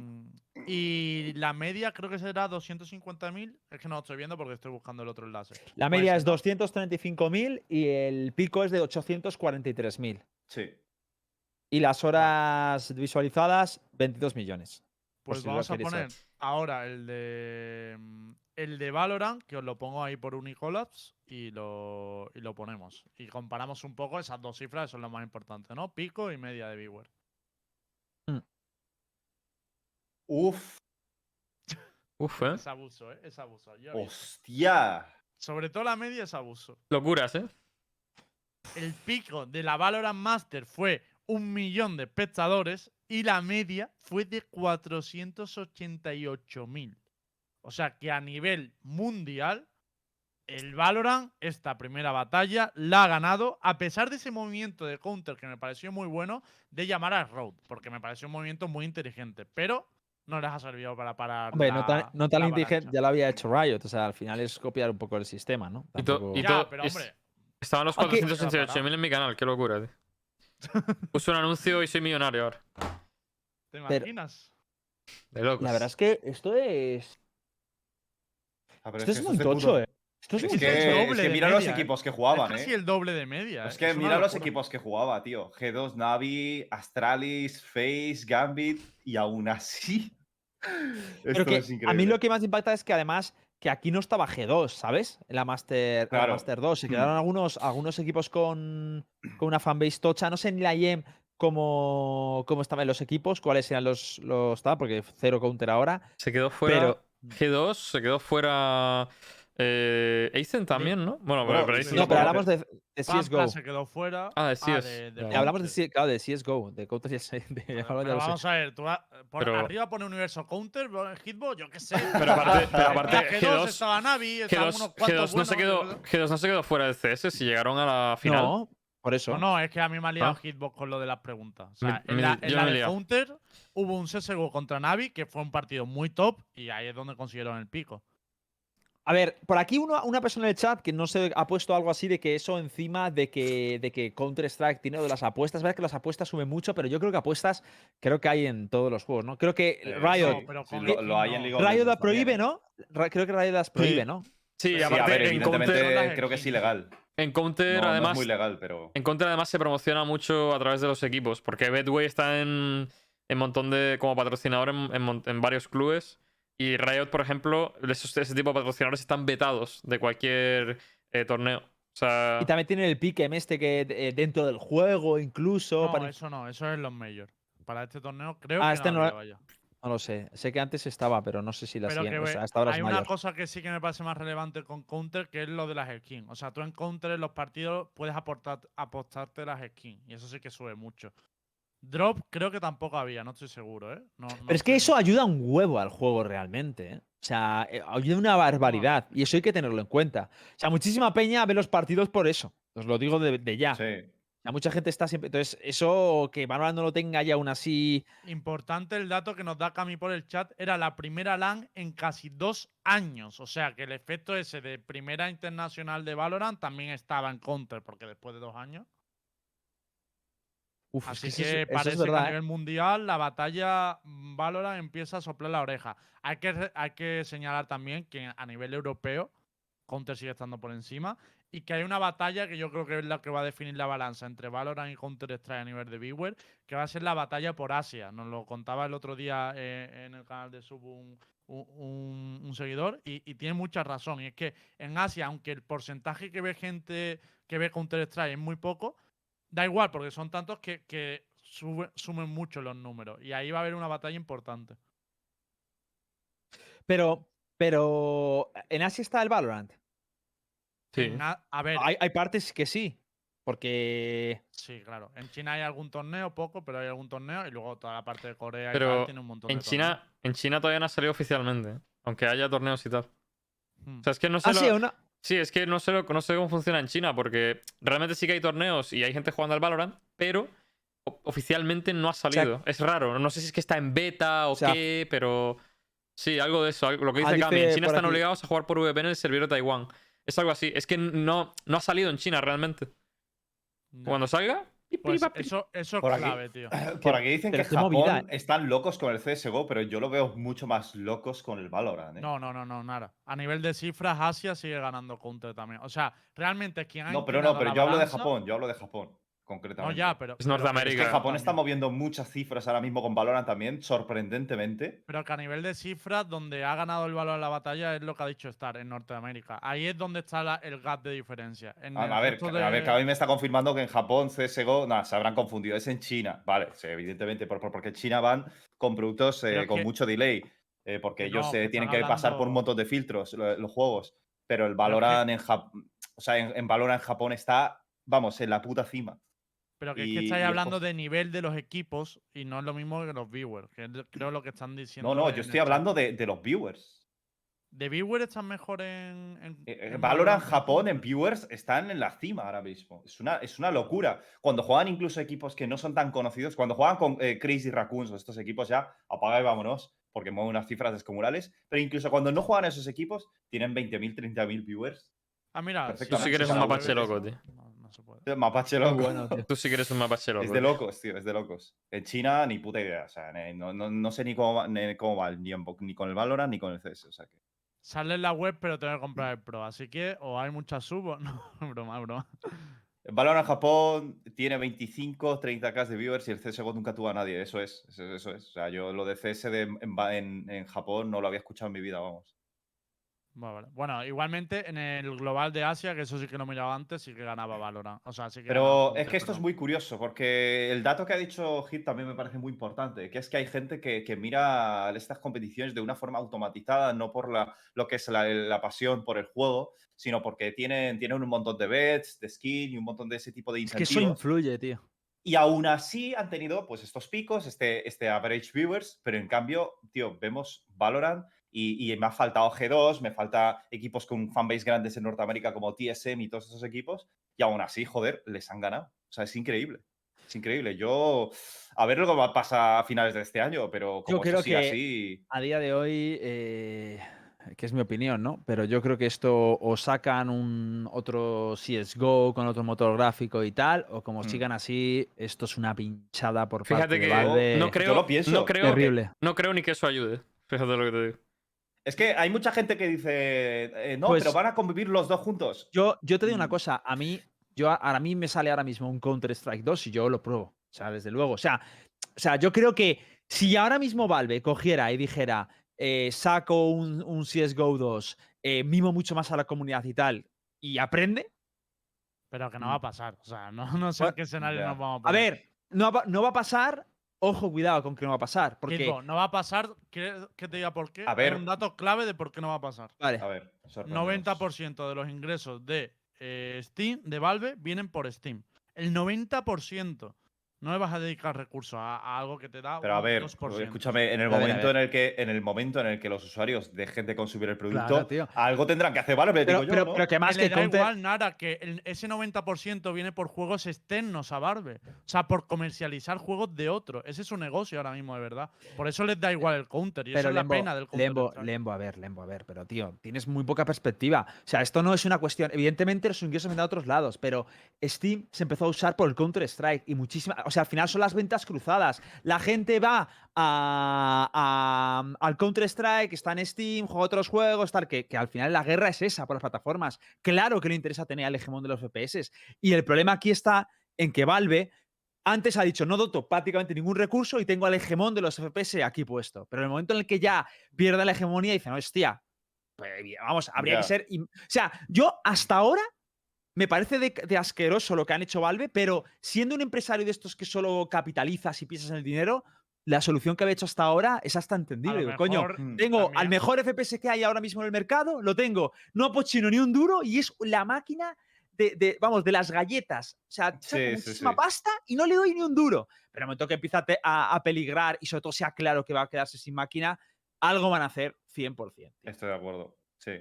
y la media creo que será 250.000. Es que no lo estoy viendo porque estoy buscando el otro enlace. La media es ¿no? 235.000 y el pico es de 843.000. Sí. Y las horas visualizadas, 22 millones. Pues si lo vamos a poner ahora el de mm, el de Valorant, que os lo pongo ahí por Unicollapse y lo, y lo ponemos. Y comparamos un poco esas dos cifras, eso es lo más importante, ¿no? Pico y media de viewer. Uf, Uf, ¿eh? Es abuso, ¿eh? Es abuso. yo hostia. Sobre todo la media es abuso. Locuras, ¿eh? El pico de la Valorant Master fue un millón de espectadores y la media fue de 488.000. O sea que a nivel mundial, el Valorant, esta primera batalla, la ha ganado, a pesar de ese movimiento de counter que me pareció muy bueno, de llamar a Road, porque me pareció un movimiento muy inteligente, pero no les ha servido para parar. Hombre, la, no tan, no tan la inteligente, ya lo había hecho Riot. O sea, al final es copiar un poco el sistema, ¿no? Y to- Tampoco- y Ya, pero es- hombre, Estaban los Aquí- 488.000 en mi canal, qué locura, tío. Puse un anuncio y soy millonario ahora. ¿Te Pero- imaginas? De locos. La verdad es que esto es. Ah, pero Esto es es que muy esto es tocho, puto- eh. Esto es Es muy que, es que de mira los media, equipos que es jugaban, casi ¿eh? el doble de media. Es que mira los equipos que jugaba, tío. G2, Navi, Astralis, Face, Gambit y aún así. Pero Esto que es a mí lo que más impacta es que además que aquí no estaba G2, ¿sabes? En la Master, la. Master 2. Se Mm. quedaron algunos, algunos equipos con, con una fanbase tocha. No sé en la IEM cómo, cómo estaban los equipos, cuáles eran los, los tal, porque cero counter ahora. Se quedó fuera. Pero- G2, se quedó fuera. Eh, Aizen también, ¿no? Bueno, pero, pero Aizen No, pero tampoco. hablamos de, de Pampla CSGO. se quedó fuera. Ah, de CS. de- de. Eh, hablamos de, claro, de CSGO, de Counter de, de vamos a ver, tú a- por Pero- arriba pone Universo Counter, Hitbox, yo qué sé. Pero aparte, pero aparte En G2 G2, estaba Navi, estaban G2, unos cuantos G2 no se quedó, buenos, G2 no se quedó fuera del CS si llegaron a la final. No, por eso. No, no, es que a mí me ha liado Ah. Hitbox con lo de las preguntas. O sea, Me- en la, en la de. Counter hubo un CSGO contra Navi que fue un partido muy top y ahí es donde consiguieron el pico. A ver, por aquí uno- una persona en el chat que no sé, ha puesto algo así de que eso encima de que, de que Counter-Strike tiene de las apuestas. Es verdad que las apuestas suben mucho, pero yo creo que apuestas creo que hay en todos los juegos, ¿no? Creo que Eh, Riot, No, sí, lo, X lo hay en no. League of Riot Legends la también, prohíbe, ¿eh? ¿no? Creo que Riot las prohíbe, ¿no? Sí, Sí, aparte a ver, en Counter, creo que es ilegal. en Counter No, no además, es muy legal, pero. en Counter además se promociona mucho a través de los equipos, porque Betway está en en montón de como patrocinador en, en mon- en varios clubes y Riot, por ejemplo, esos- ese tipo de patrocinadores están vetados de cualquier eh, torneo. O sea, Y también tiene el piquem este que eh, dentro del juego incluso. No, para- eso no, eso es los majors. Para este torneo creo Ah, que este no, vaya. No lo sé. Sé que antes estaba, pero no sé si la Pero que siguiente. O ve- sea, hasta ahora es hay una mayor. cosa que sí que me parece más relevante con Counter, que es lo de las skins. O sea, tú en Counter en los partidos puedes aportar, apostarte las skins. Y eso sí que sube mucho. Drop creo que tampoco había, no estoy seguro, ¿eh? No- no Pero es que eso ayuda un huevo al juego realmente. ¿eh? O sea, eh, ayuda una barbaridad. Y eso hay que tenerlo en cuenta. O sea, muchísima peña ve los partidos por eso. Os lo digo de, de ya. Sí. O sea, mucha gente está siempre. Entonces, eso que Valorant no lo tenga ya aún así. Importante el dato que nos da Cami por el chat, era la primera LAN en casi dos años. O sea, que el efecto ese de primera internacional de Valorant también estaba en Counter, porque después de dos años. Uf, Así es- que eso parece es que a ¿eh? nivel mundial la batalla Valorant empieza a soplar la oreja. Hay que, hay que señalar también que a nivel europeo Counter sigue estando por encima y que hay una batalla que yo creo que es la que va a definir la balanza entre Valorant y Counter Strike a nivel de viewer, que va a ser la batalla por Asia. Nos lo contaba el otro día eh, en el canal de Sub un, un- un- un seguidor y, y tiene mucha razón. Y es que en Asia, aunque el porcentaje que ve gente que ve Counter Strike es muy poco, da igual porque son tantos que, que sube- sumen mucho los números. Y ahí va a haber una batalla importante. Pero, pero. En Asia está el Valorant. sí. A, a ver, Hay, hay partes que sí. Porque. sí, claro. En China hay algún torneo, poco, pero hay algún torneo. Y luego toda la parte de Corea y Pero tal tiene un montón en de China, en China todavía no ha salido oficialmente, aunque haya torneos y tal. Hmm. O sea, es que no sé Ah, lo- sí, una. Sí, es que no sé, lo- no sé cómo funciona en China, porque realmente sí que hay torneos y hay gente jugando al Valorant, pero oficialmente no ha salido. es raro, no sé si es que está en beta o, O sea, qué, pero sí, algo de eso. algo- Lo que dice Cami, en China están aquí- obligados a jugar por VPN en el servidor de Taiwán. Es algo así. Es que no, no ha salido en China realmente. Cuando salga, Pues eso, eso es Por aquí. clave, tío. Por aquí dicen pero que Japón movida, ¿eh? están locos con el CSGO, pero yo lo veo mucho más locos con el Valorant. ¿eh? No, no, no, no, nada. A nivel de cifras, Asia sigue ganando Counter también. O sea, realmente quien ha No, pero no, pero yo hablo de Japón, yo hablo de Japón, No, concretamente. ya, pero. Es Norteamérica. Es que Japón está moviendo muchas cifras ahora mismo con Valorant también, sorprendentemente. Pero que a nivel de cifras, donde ha ganado el valor en la batalla es lo que ha dicho Star en Norteamérica. Ahí es donde está la- el gap de diferencia. En A, el a ver, a ver, que a mí me está confirmando que en Japón CSGO, nada, se habrán confundido, es en China. Vale, sí, evidentemente, por- por- porque en China van con productos eh, con que- mucho delay, eh, porque que ellos no, eh, tienen que pasar por un montón de filtros lo- los juegos. Pero el que- Valorant en Japón, o sea, en, en Valorant en Japón está, vamos, en la puta cima. Pero que es que estáis es hablando de nivel de los equipos y no es lo mismo que los viewers, que es creo lo que están diciendo. No, no, yo estoy hablando de, de los viewers. ¿De viewers están mejor en. en- Eh, eh, en Valorant Japón en viewers están en la cima ahora mismo. Es una, es una locura. Cuando juegan incluso equipos que no son tan conocidos, cuando juegan con eh, Crazy Raccoons o estos equipos ya, apaga y vámonos, porque mueven unas cifras descomunales. Pero incluso cuando no juegan esos equipos, tienen 20.000, 30.000 viewers. Ah, mira. Tú sí que eres un mapache loco, ¿no? tío. No, no no se puede. Mapache loco. bueno. Tú sí que eres un mapache loco. Es de locos, tío, es de locos. En China ni puta idea, o sea, no, no- no sé ni cómo va, ni cómo va ni, en Vo- ni con el Valorant ni con el CS, o sea que... Sale en la web, pero tengo que comprar el Pro. Así que o hay muchas sub o no. broma, broma. El Valorant Japón tiene 25, 30k de viewers y el CSGO nunca tuvo a nadie, eso es, eso, eso es. O sea, yo lo de CS de- en, va- en- en Japón no lo había escuchado en mi vida, vamos. Vale, vale. Bueno, igualmente en el global de Asia, que eso sí que lo he mirado antes, sí que ganaba Valorant. O sea, sí que Pero es que esto es muy curioso, porque el dato que ha dicho Hit también me parece muy importante, que es que hay gente que, que mira estas competiciones de una forma automatizada, no por la, lo que es la, la pasión por el juego, sino porque tienen, tienen un montón de bets, de skin y un montón de ese tipo de Es que incentivos. eso influye, tío. Y aún así han tenido pues estos picos, este, este average viewers, pero en cambio, tío, vemos Valorant y, y me ha faltado G2, me falta equipos con fanbase grandes en Norteamérica como TSM y todos esos equipos, y aún así, joder, les han ganado. O sea, es increíble. Es increíble. Yo, a ver lo que va a pasar a finales de este año, pero como creo eso siga que- así... A día de hoy, eh, que es mi opinión, ¿no? Pero yo creo que esto o sacan un otro CSGO con otro motor gráfico y tal, o como Hmm. sigan así, esto es una pinchada por Fíjate parte de que Valve. no Yo creo, lo pienso. no creo, que- Terrible. no creo ni que eso ayude. Fíjate lo que te digo. Es que hay mucha gente que dice, eh, no, Pues- pero van a convivir los dos juntos. Yo, yo te digo una Mm. cosa, a mí, yo, a- a mí me sale ahora mismo un Counter-Strike 2 y yo lo pruebo. O sea, desde luego. O sea, o sea, yo creo que si ahora mismo Valve cogiera y dijera, eh, saco un, un CSGO 2, eh, mimo mucho más a la comunidad y tal, y aprende, Pero que no Mm. va a pasar. O sea, no, no sé Bueno, en qué escenario nos vamos a a poner. ver, no va, no va a pasar. Ojo, cuidado con que no va a pasar. Porque. Kitbo, no va a pasar. ¿Quieres que te diga por qué? A Hay ver. un dato clave de por qué no va a pasar. Vale. A ver, sorpréndenos. 90% de los ingresos de eh, Steam, de Valve, vienen por Steam. El 90%. No le vas a dedicar recursos a, a algo que te da Pero a un ver, 2%. escúchame, en el A ver, a momento ver. en el que en el momento en el que los usuarios dejen de consumir el producto, Claro, algo tendrán que hacer, ¿vale? Pero, Pero, digo yo, pero, ¿no? pero que más que le que da Counter. igual, Nara, que el- ese 90% viene por juegos externos a Valve. O sea, por comercializar juegos de otro. Ese es su negocio ahora mismo, de verdad. Por eso les da igual el counter. Y eso Pero es la pena del counter. Lembo, Lembo, a ver, Lembo, a ver, pero tío, tienes muy poca perspectiva. O sea, esto no es una cuestión. Evidentemente, los ingresos vienen de otros lados, pero Steam se empezó a usar por el Counter-Strike y muchísimas. O sea, al final son las ventas cruzadas. La gente va a, a- al Counter-Strike, está en Steam, juega otros juegos, tal, que, que al final la guerra es esa por las plataformas. Claro que le interesa tener al hegemón de los FPS. Y el problema aquí está en que Valve antes ha dicho, no doto prácticamente ningún recurso y tengo al hegemón de los FPS aquí puesto. Pero en el momento en el que ya pierde la hegemonía, dice, no, hostia, pues, vamos, habría que ser... im-". O sea, yo hasta ahora me parece de, de asqueroso lo que han hecho Valve, pero siendo un empresario de estos que solo capitalizas y piensas en el dinero, la solución que había hecho hasta ahora es hasta entendible. Digo, Coño, Mm. tengo al mejor FPS que hay ahora mismo en el mercado, lo tengo, no apochino ni un duro y es la máquina de, de, vamos, de las galletas. O sea, Sí, muchísima sí. pasta y no le doy ni un duro. Pero en el momento que empieza a, te- a- a peligrar y sobre todo sea claro que va a quedarse sin máquina, algo van a hacer 100%. tío. Estoy de acuerdo. Sí.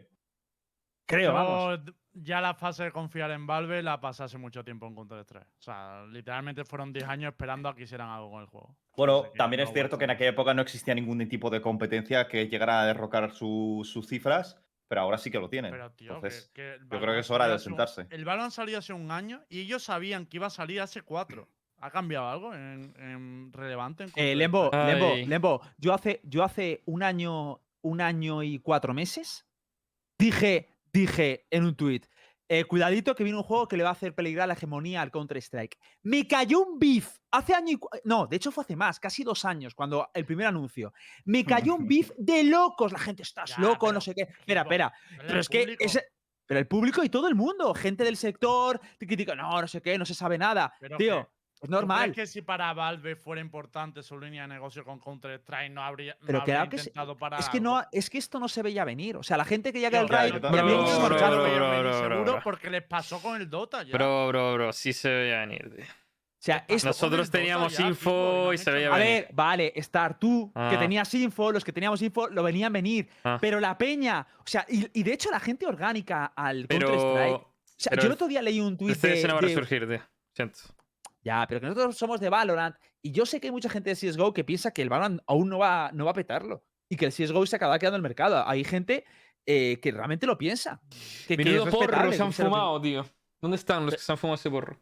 Creo, Yo vamos. Ya la fase de confiar en Valve la pasé hace mucho tiempo en Counter-Strike. O sea, literalmente fueron 10 años esperando a que hicieran algo con el juego. Bueno, también es cierto que en aquella época no existía ningún tipo de competencia que llegara a derrocar su- sus cifras, pero ahora sí que lo tienen. Pero, tío, Entonces, que, que el yo creo que es hora de hace un- sentarse. el Valorant salió hace un año y ellos sabían que iba a salir hace cuatro. ¿Ha cambiado algo en, en relevante? En Eh, Lembo? Lembo. Lembo, yo hace, yo hace un año, un año y cuatro meses dije, dije en un tuit, eh, cuidadito que viene un juego que le va a hacer peligrar la hegemonía al Counter-Strike. Me cayó un beef hace año y No, de hecho fue hace más, casi dos años, cuando el primer anuncio. Me cayó un beef de locos. La gente, estás Ya, loco, pero, no sé qué. Espera, espera. Pero es que ese- Pero el público y todo el mundo, gente del sector, te critica, no, no sé qué, no se sabe nada. Pero Tío, es ¿Tú normal. crees que si para Valve fuera importante su línea de negocio con Counter-Strike no habría, no Pero habría claro que intentado parar Es que, no, es que esto no se veía venir. O sea, la gente que llega al raid seguro porque les pasó con el Dota ya. Bro, bro, bro, sí se veía venir, tío. O sea, ¿Qué esto- Nosotros teníamos ya, y info no y se veía a venir. ver, vale, estar tú, que Ah. tenías info, los que teníamos info, lo venían venir. Ah. Pero la peña, o sea, y, y de hecho la gente orgánica al Pero. Counter-Strike. O sea, pero yo el otro día leí un tuit CS de, no va a resurgir, tío. Siento. Ya, pero que nosotros somos de Valorant y yo sé que hay mucha gente de CSGO que piensa que el Valorant aún no va, no va a petarlo y que el CSGO se acaba quedando en el mercado. Hay gente eh, que realmente lo piensa. Que, Menudo porro respetable, se han que se pi- fumado, tío. ¿Dónde están los que se han fumado ese porro?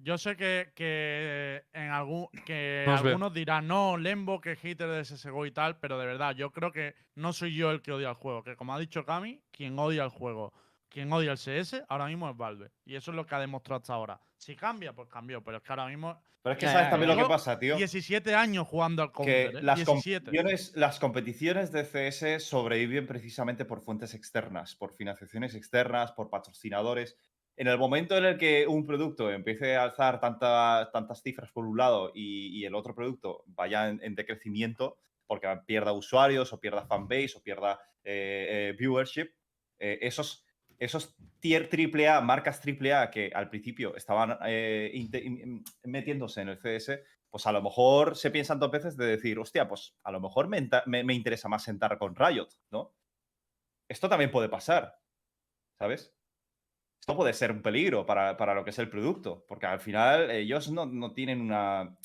Yo sé que, que en algún que algunos dirán, no, Lembo, que hater de CSGO y tal, pero de verdad, yo creo que no soy yo el que odia el juego, que como ha dicho Cami, quien odia el juego, quien odia el CS, ahora mismo es Valve. Y eso es lo que ha demostrado hasta ahora. Si cambia, pues cambió, pero es que ahora mismo Pero es que sabes también lo que pasa, tío. 17 años jugando al Que counter, ¿eh? las 17. competiciones, las competiciones de CS sobreviven precisamente por fuentes externas, por financiaciones externas, por patrocinadores. En el momento en el que un producto empiece a alzar tanta- tantas cifras por un lado y, y el otro producto vaya en, en decrecimiento, porque pierda usuarios o pierda fanbase o pierda eh, eh, viewership, eh, esos, esos tier AAA, marcas AAA que al principio estaban eh, metiéndose en el CS, pues a lo mejor se piensan dos veces de decir, hostia, pues a lo mejor me interesa más sentar con Riot, ¿no? Esto también puede pasar, ¿sabes? Esto puede ser un peligro para, para lo que es el producto, porque al final ellos no, no tienen una,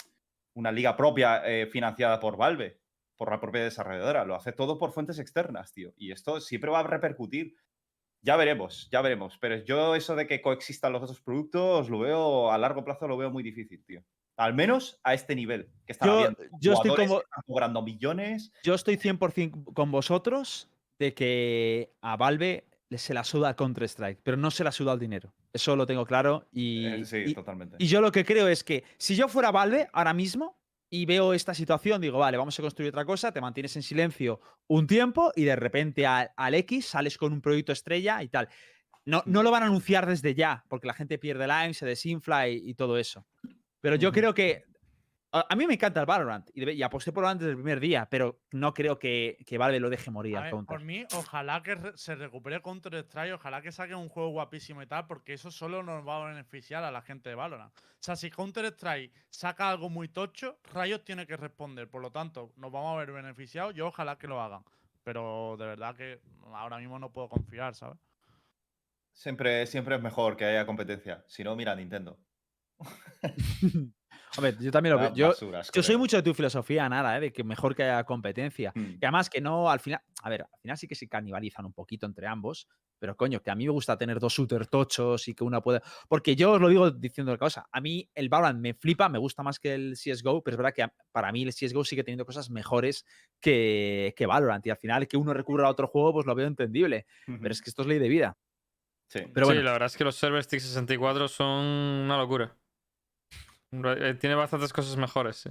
una liga propia eh, financiada por Valve, por la propia desarrolladora, lo hace todo por fuentes externas, tío. Y esto siempre va a repercutir. Ya veremos, ya veremos. Pero yo eso de que coexistan los otros productos, lo veo a largo plazo, lo veo muy difícil, tío. Al menos a este nivel. Que están Yo- yo estoy como- están cobrando millones. Yo estoy 100% con vosotros de que a Valve se la suda Counter-Strike, pero no se la suda el dinero. Eso lo tengo claro. Y, Eh, sí, y- totalmente. y yo lo que creo es que si yo fuera Valve ahora mismo y veo esta situación, digo, vale, vamos a construir otra cosa, te mantienes en silencio un tiempo y de repente al, al X sales con un proyecto estrella y tal. No, no lo van a anunciar desde ya, porque la gente pierde lime, se desinfla y, y todo eso. Pero yo creo que. A, a mí me encanta el Valorant y, aposté por Valorant desde el primer día, pero no creo que, que Valve lo deje morir A al ver, Counter. por mí, ojalá que re- se recupere Counter Strike, ojalá que saquen un juego guapísimo y tal, porque eso solo nos va a beneficiar a la gente de Valorant. O sea, si Counter Strike saca algo muy tocho, Riot tiene que responder. Por lo tanto, nos vamos a ver beneficiados. Yo ojalá que lo hagan. Pero de verdad que ahora mismo no puedo confiar, ¿sabes? Siempre, siempre es mejor que haya competencia. Si no, mira Nintendo. A ver, yo también lo veo. Yo, yo soy mucho de tu filosofía, nada, ¿eh? de que mejor que haya competencia. Mm. Que además que no, al final, a ver, al final sí que se canibalizan un poquito entre ambos, pero coño, que a mí me gusta tener dos shooters tochos y que una pueda... Porque yo os lo digo diciendo una cosa, a mí el Valorant me flipa, me gusta más que el CSGO, pero es verdad que para mí el CSGO sigue teniendo cosas mejores que, que Valorant y al final que uno recurra a otro juego pues lo veo entendible, pero es que esto es ley de vida. Sí. Pero sí, la verdad es que los servers Stick 64 son una locura. Eh, Tiene bastantes cosas mejores, sí.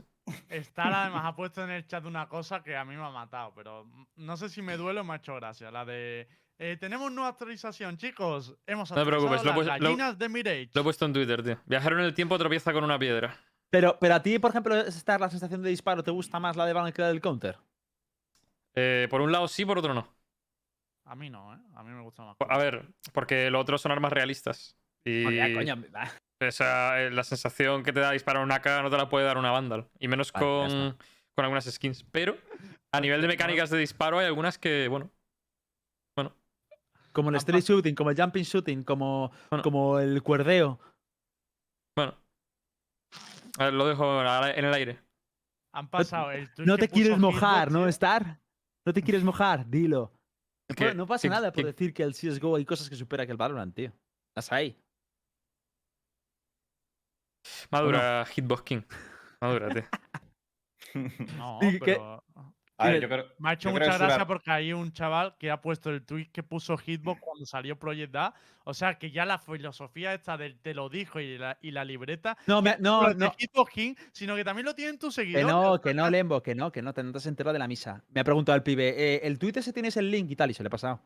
Star además ha puesto en el chat una cosa que a mí me ha matado, pero no sé si me duele o me ha hecho gracia. La de. eh, tenemos nueva actualización, chicos. Hemos No te actualizado preocupes, lo he las puesto- lo- gallinas de Mirage. Lo he puesto en Twitter, tío. Viajero en el tiempo tropieza con una piedra. pero, pero a ti, por ejemplo, estar la sensación de disparo, ¿te gusta más la de Valorant que la del Counter? Eh, por un lado sí, por otro no. A mí no, ¿eh? A mí me gusta más. A ver, porque lo otro son armas realistas. Y coño, esa, eh, la sensación que te da disparar una K no te la puede dar una Vandal. Y menos Vale, con, con algunas skins. Pero a nivel de mecánicas de disparo hay algunas que, bueno. Bueno, Como el Han street pas- shooting, como el jumping shooting, como, Bueno. como el cuerdeo. bueno. A ver, lo dejo en el aire. Han pasado el tweet No te quieres mojar, ¿no. Star? No te quieres mojar, dilo. Que- No, no pasa que- nada por que- decir que el CSGO hay cosas que supera que el Valorant, tío. Las hay. Madura Hitbox King. Madura, tío. No, Sí, que- pero. A ver, yo creo, Me ha hecho yo creo mucha que es una- gracia porque hay un chaval que ha puesto el tweet que puso Hitbox cuando salió Project A. O sea que ya la filosofía esta del te lo dijo y la, y la libreta. No, me- no, No, de no. Hitbox King, sino que también lo tienen tus Que seguidores. no, que no, Lembo, que no, que no, te no te has enterado de la misa. Me ha preguntado el pibe, eh, el tweet ese tienes el link y tal, y se le he pasado.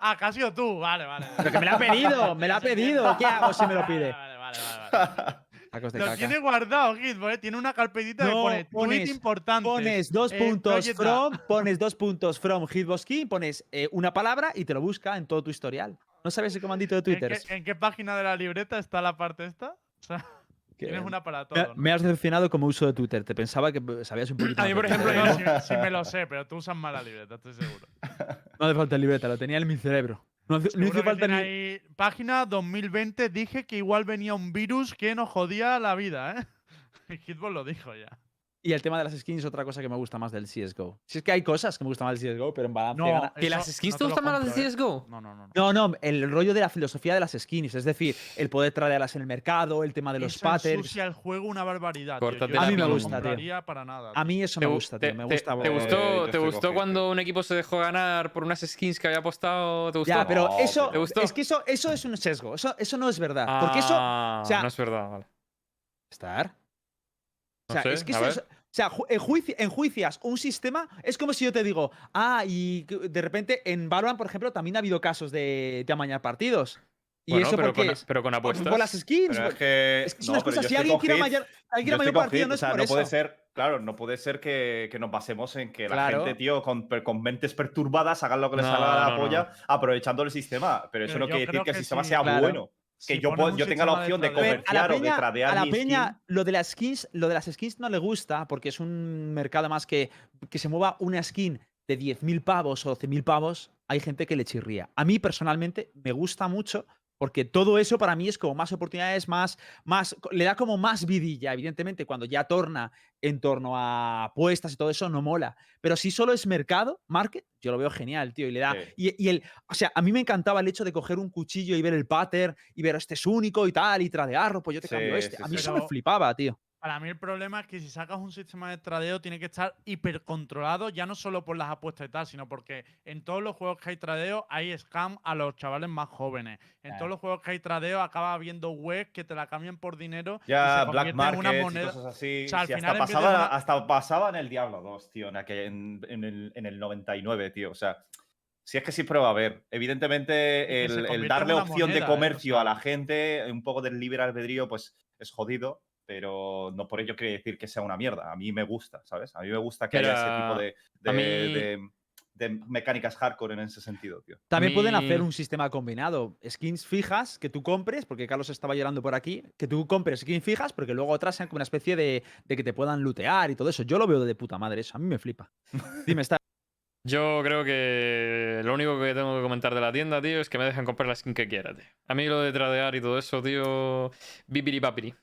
Ah, que has sido tú. Vale, vale. Pero que me lo ha pedido, me lo ha pedido. ¿Qué hago si me lo Vale, pide? Vale, vale, vale. vale. De Lo caca. tiene guardado, Hitbox, ¿eh? Tiene una carpetita que No, pone tweet pones- importante. Pones dos eh, puntos Project A. from, pones dos puntos from Hitbox King, pones eh, una palabra y te lo busca en todo tu historial. ¿No sabes el comandito de ¿En Twitter? qué, en qué página de la libreta está la parte esta? O sea, Que- tienes una para me, todo. ¿no? me has decepcionado como uso de Twitter. Te pensaba que sabías un poquito A mí, por ejemplo, sí, sí me lo sé, pero tú usas mal la libreta, estoy seguro. No hace falta libreta, lo tenía en mi cerebro. No, no falta ni. ahí, página 2020, dije que igual venía un virus que nos jodía la vida, ¿eh? Hitbox lo dijo ya. Y el tema de las skins es otra cosa que me gusta más del CSGO. Si es que hay cosas que me gustan más del CSGO, pero en balance No, gana- ¿Que las skins no te te gustan más las de compro, ¿eh? CSGO? No, no, no. no. No, no, el rollo de la filosofía de las skins, es decir, el poder traerlas en el mercado, el tema de los Eso patterns. ensucia el juego una barbaridad. tío. Yo A mí me gusta, tío. para nada. A mí eso ¿Te, me gu- gusta, te- tío. Me te- gusta. te Eh, gustó, te gustó cuando un equipo se dejó ganar por unas skins que había apostado? ¿Te gustó? Ya, pero No, eso, ¿te gustó? es que eso, eso es un sesgo. Eso, eso no es verdad. Porque eso. Ah, o sea- no es verdad, vale. Estar. O sea, sé, es que eso es. O sea, ju- enjuici- enjuicias un sistema. Es como si yo te digo, ah, y de repente en Valorant, por ejemplo, también ha habido casos de, de amañar partidos. ¿Y Bueno, eso pero por qué con, es? pero con apuestas. Por las skins. Pero es que, es que es no, una excusa. Si alguien quiere amañar, alguien partido, no o es sea, por no eso. puede ser, claro, no puede ser que, que nos basemos en que la Claro. gente, tío, con, per- con mentes perturbadas hagan lo que les No, salga de la no, no. polla aprovechando el sistema. Pero eso Pero no quiere decir que el que sistema sí. sea Claro. bueno. Que Si yo, puedo- yo tenga la opción de comerciar o de tradear a la mi peña skin. lo de las skins, lo de las skins no le gusta porque es un mercado más que que se mueva una skin de 10.000 pavos o 12.000 pavos, hay gente que le chirría. A mí personalmente me gusta mucho porque todo eso para mí es como más oportunidades, más, más, le da como más vidilla. Evidentemente, cuando ya torna en torno a apuestas y todo eso, no mola. Pero si solo es mercado, market, yo lo veo genial, tío. Y le da. Sí. Y, y el. O sea, a mí me encantaba el hecho de coger un cuchillo y ver el pattern y ver este es único y tal, y tradearlo, pues yo te cambio este. sí, a sí. mí eso me flipaba, tío. Para mí el problema es que si sacas un sistema de tradeo tiene que estar hipercontrolado, ya no solo por las apuestas y tal, sino porque en todos los juegos que hay tradeo hay scam a los chavales más jóvenes. En Claro. todos los juegos que hay tradeo acaba habiendo webs que te la cambian por dinero Ya, y se Black en una Market y moneda. cosas así. O sea, al Sí, final, hasta, pasaba, una- hasta pasaba en el Diablo 2, tío, en, aquel- en, en el, en el 99, tío. O sea, si es que siempre va a haber. Evidentemente, el, darle una opción moneda, de ¿eh? O comercio sea- a la gente, un poco del libre albedrío, pues es jodido. Pero no por ello quiere decir que sea una mierda. A mí me gusta, ¿sabes? A mí me gusta que haya ese tipo de, de- mí- de- de mecánicas hardcore en ese sentido, tío. También pueden hacer un sistema combinado. Skins fijas que tú compres, porque Carlos estaba llorando por aquí, que tú compres skins fijas, porque luego otras sean como una especie de, de que te puedan lootear y todo eso. Yo lo veo de puta madre eso. A mí me flipa. Dime, está. Yo creo que lo único que tengo que comentar de la tienda, tío, es que me dejan comprar la skin que quiera, tío. A mí lo de tradear y todo eso, tío. Bibiri papiri.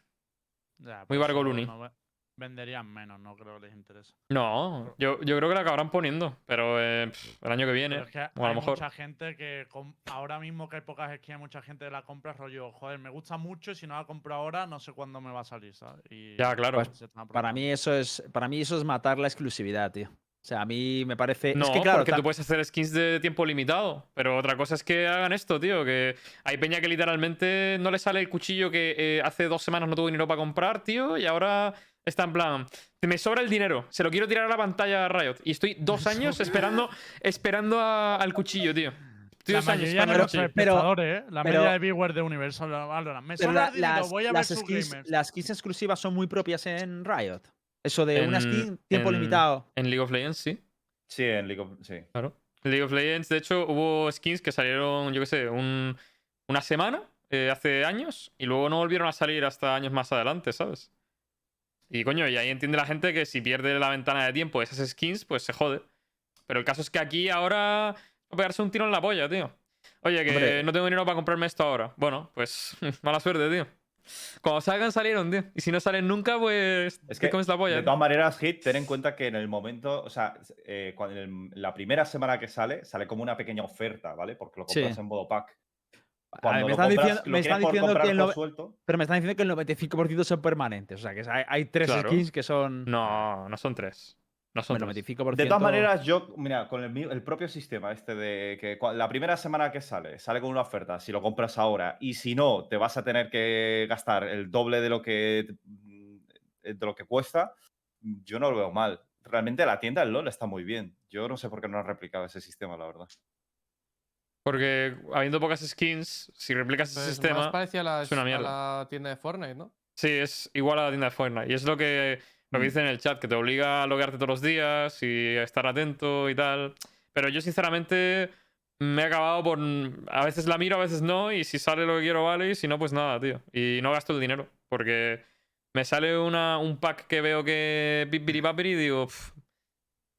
Ya, Muy Bargo Luni. no ve- venderían menos, no creo que les interese. No, yo, yo creo que la acabarán poniendo, pero eh, pff, el año que viene. Pero es que o a hay lo mejor. mucha gente que ahora mismo que hay pocas skins, hay mucha gente que la compra rollo, joder, me gusta mucho y si no la compro ahora no sé cuándo me va a salir, ¿sabes? Y Ya, claro. Para mí eso es, para mí eso es matar la exclusividad, tío. O sea, a mí me parece. No, es que claro, porque tú puedes hacer skins de tiempo limitado. Pero otra cosa es que hagan esto, tío. Que hay peña que literalmente no le sale el cuchillo que eh, hace dos semanas no tuvo dinero para comprar, tío. Y ahora está en plan. Me sobra el dinero. Se lo quiero tirar a la pantalla a Riot. Y estoy dos años esperando, esperando a- al cuchillo, tío. Estoy La dos años de esperando al pero- nuestros pero- ¿eh? La pero- media de viewers de Universal Valorant. Me sobra la- el dinero, las, voy a ver las skins, las skins exclusivas son muy propias en Riot. Eso de una En- skin tiempo en- limitado. En League of Legends, sí. Sí, en League of- sí. Claro. En League of Legends, de hecho, hubo skins que salieron, yo qué sé, un- una semana eh, hace años y luego no volvieron a salir hasta años más adelante, ¿sabes? Y coño, y ahí entiende la gente que si pierde la ventana de tiempo esas skins, pues se jode. Pero el caso es que aquí ahora va a pegarse un tiro en la polla, tío. Oye, que Hombre. no tengo dinero para comprarme esto ahora. Bueno, pues mala suerte, tío. Cuando salgan, salieron, tío. Y si no salen nunca, pues Es que, comes la polla. de todas maneras, Hit, ten en cuenta que en el momento, o sea, eh, cuando el- la primera semana que sale, sale como una pequeña oferta, ¿vale? Porque lo Sí. compras en modo pack. Ver, me lo están compras, diciendo, me están que el suelto. pero me están diciendo que el 95% son permanentes. O sea, que hay, hay tres Claro. skins que son. No, no son tres. No son Bueno, tres. 95%. De todas maneras, yo, mira, con el, propio sistema este de que la primera semana que sale, sale con una oferta, si lo compras ahora, y si no, te vas a tener que gastar el doble de lo que, mm, de lo que cuesta, yo no lo veo mal. Realmente la tienda del LOL está muy bien. Yo no sé por qué no han replicado ese sistema, la verdad. Porque habiendo pocas skins, si replicas ese Pues más sistema. parecía a la, es una a mierda. la tienda de Fortnite, ¿no? Sí, es igual a la tienda de Fortnite. Y es lo que, lo que Mm. dice en el chat, que te obliga a loguearte todos los días y a estar atento y tal. Pero yo, sinceramente, me he acabado por. A veces la miro, a veces no. Y si sale lo que quiero, vale. Y si no, pues nada, tío. Y no gasto el dinero. Porque me sale una, un pack que veo que. Pipiri papiri y digo. "Pff,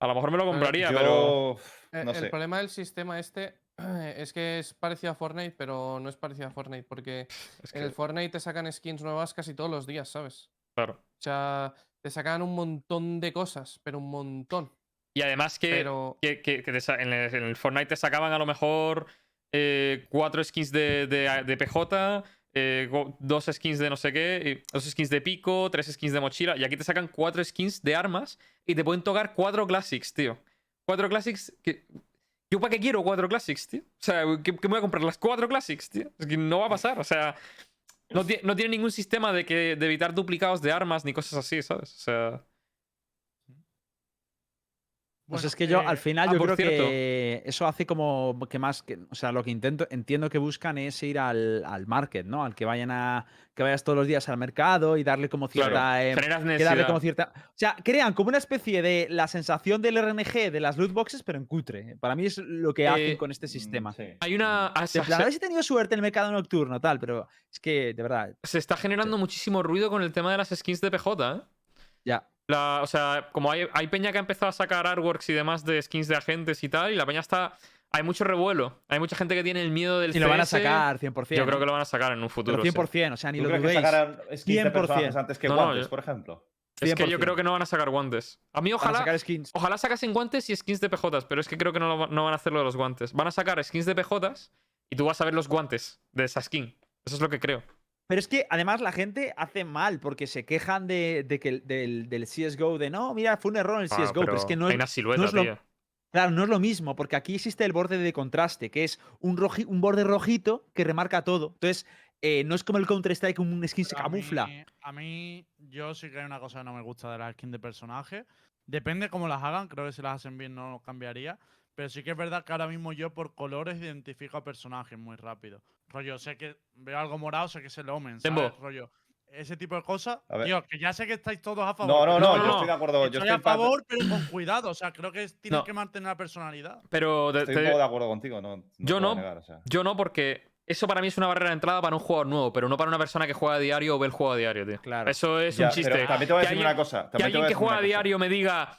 a lo mejor me lo compraría, yo, pero. No el sé. problema del sistema este es que es parecido a Fortnite, pero no es parecido a Fortnite, porque Es en el Fortnite te sacan skins nuevas casi todos los días, ¿sabes? claro. O sea, te sacan un montón de cosas, pero un montón. Y además que, Pero que, que- que te sa- en, el, en el Fortnite te sacaban a lo mejor eh, cuatro skins de, de- de PJ, eh, dos skins de no sé qué, dos skins de pico, tres skins de mochila. Y aquí te sacan cuatro skins de armas y te pueden tocar cuatro classics, tío. Cuatro classics que. ¿Yo para qué quiero cuatro classics, tío? O sea, ¿qué, qué me voy a comprar? Las cuatro classics, tío. Es que no va a pasar. O sea, no, no tiene ningún sistema de, que, de evitar duplicados de armas ni cosas así, ¿sabes? O sea. Pues Bueno, es que yo eh, al final ah, yo creo cierto. que eso hace como que más que, o sea, lo que intento entiendo que buscan es ir al, al market, ¿no? Al que vayan a que vayas todos los días al mercado y darle como Claro, cierta eh, que darle necesidad. como cierta, o sea, crean como una especie de la sensación del RNG de las loot boxes pero en cutre. Para mí es lo que hacen Eh, con este sistema. Mm, sí. Hay una. plan, a ver si he tenido suerte en el mercado nocturno, tal, pero es que, de verdad, se está generando muchísimo ruido con el tema de las skins de PJ, ¿eh? Ya. La- o sea, como hay, hay peña que ha empezado a sacar artworks y demás de skins de agentes y tal, y la peña está. Hay mucho revuelo. Hay mucha gente que tiene el miedo del Y lo van a sacar 100%. Yo creo que lo van a sacar en un Pero futuro. sí. 100%, o sea, ni ¿Tú lo crees que dudéis. de 100%. personajes antes que No, no, guantes, yo- por ejemplo? Es que yo 100%. creo que no van a sacar guantes. A mí Van a ojalá. sacar skins. Ojalá sacasen guantes y skins de PJs, pero es que creo que no, no van a hacer lo de los guantes. Van a sacar skins de PJs y tú vas a ver los guantes de esa skin. Eso es lo que creo. Pero es que además la gente hace mal porque se quejan de, de que el- del, del CSGO de no, mira, fue un error en el Ah, CSGO, pero, es que no hay es, una silueta, no es lo- tío. claro, no es lo mismo, porque aquí existe el borde de contraste, que es un, roji- un borde rojito que remarca todo. Entonces, eh, no es como el Counter-Strike, un skin se Pero a camufla. mí- A mí, yo sí que hay una cosa que no me gusta de las skins de personaje. Depende cómo las hagan, creo que si las hacen bien no cambiaría. Pero sí que es verdad que ahora mismo yo por colores identifico a personajes muy rápido. Rollo, sé que veo algo morado, sé que es el Omen, ¿sabes? Tembo. Rollo, ese tipo de cosas. A ver. Tío, que ya sé que estáis todos a favor. No, no, no, no, yo no. estoy de acuerdo. Yo Estoy estoy a pa- favor, pero con cuidado. O sea, creo que es- tienes No. que mantener la personalidad. Pero Estoy te- un poco de acuerdo contigo, no. Yo no. negar, o sea. yo no, porque eso para mí es una barrera de entrada para un jugador nuevo, pero no para una persona que juega a diario o ve el juego a diario, tío. Claro. Eso es Ya, un chiste. pero también te voy a Que decir alguien- una cosa. que también te alguien que juega a cosa. diario me diga.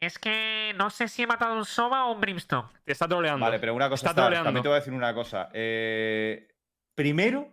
Es que no sé si he matado un Sova o un Brimstone. Te está troleando. Vale, pero una cosa Está está, troleando. también te voy a decir una cosa. Eh, primero,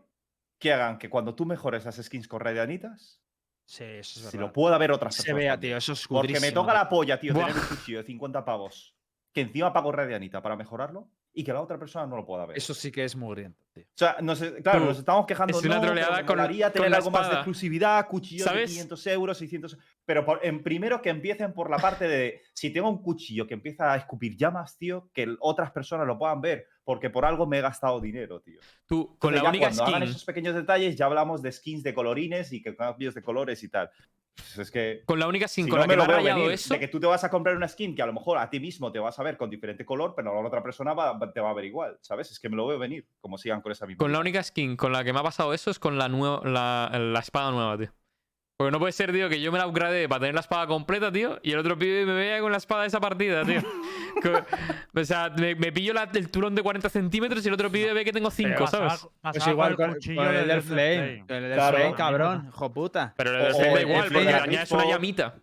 que hagan que cuando tú mejores las skins con radianitas, Sí, eso es si verdad. lo pueda ver otras Se vea, también. tío, eso es Porque me toca la polla, tío, Buah. tener un cuchillo de 50 pavos. Que encima pago radianita para mejorarlo y que la otra persona no lo pueda ver. Eso sí que es mugriento, tío. O sea, nos, claro, nos estamos quejando es una no, troleada con- con tener la algo más de exclusividad, cuchillos de ¿Sabes? 500 euros, 600 Pero por- en primero que empiecen por la parte de si tengo un cuchillo que empieza a escupir llamas, tío, que otras personas lo puedan ver, porque por algo me he gastado dinero, tío. Tú, con Entonces la ya única cuando hagan skin. esos pequeños detalles, ya hablamos de skins de colorines y que cambios de colores y tal. Pues es que Con la única skin si no la me que me lo rayado venir, eso. de que tú te vas a comprar una skin que a lo mejor a ti mismo te vas a ver con diferente color, pero la otra persona va- te va a ver igual, ¿sabes? Es que me lo veo venir, como sigan con esa misma. Con la única skin con la que me ha pasado eso es con la, nueva, la, la espada nueva, tío. Porque no puede ser, tío, que yo me la upgrade para tener la espada completa, tío, y el otro pibe me vea con la espada de esa partida, tío. O sea, me, me pillo la- el turón de 40 centímetros y el otro pibe ve que tengo 5, Pasaba- ¿sabes? pasaba Pues igual con el cuchillo con el del Flame. Con el del Claro. Flame, cabrón. Hijo puta. Pero el del Flame da igual, porque la es una llamita.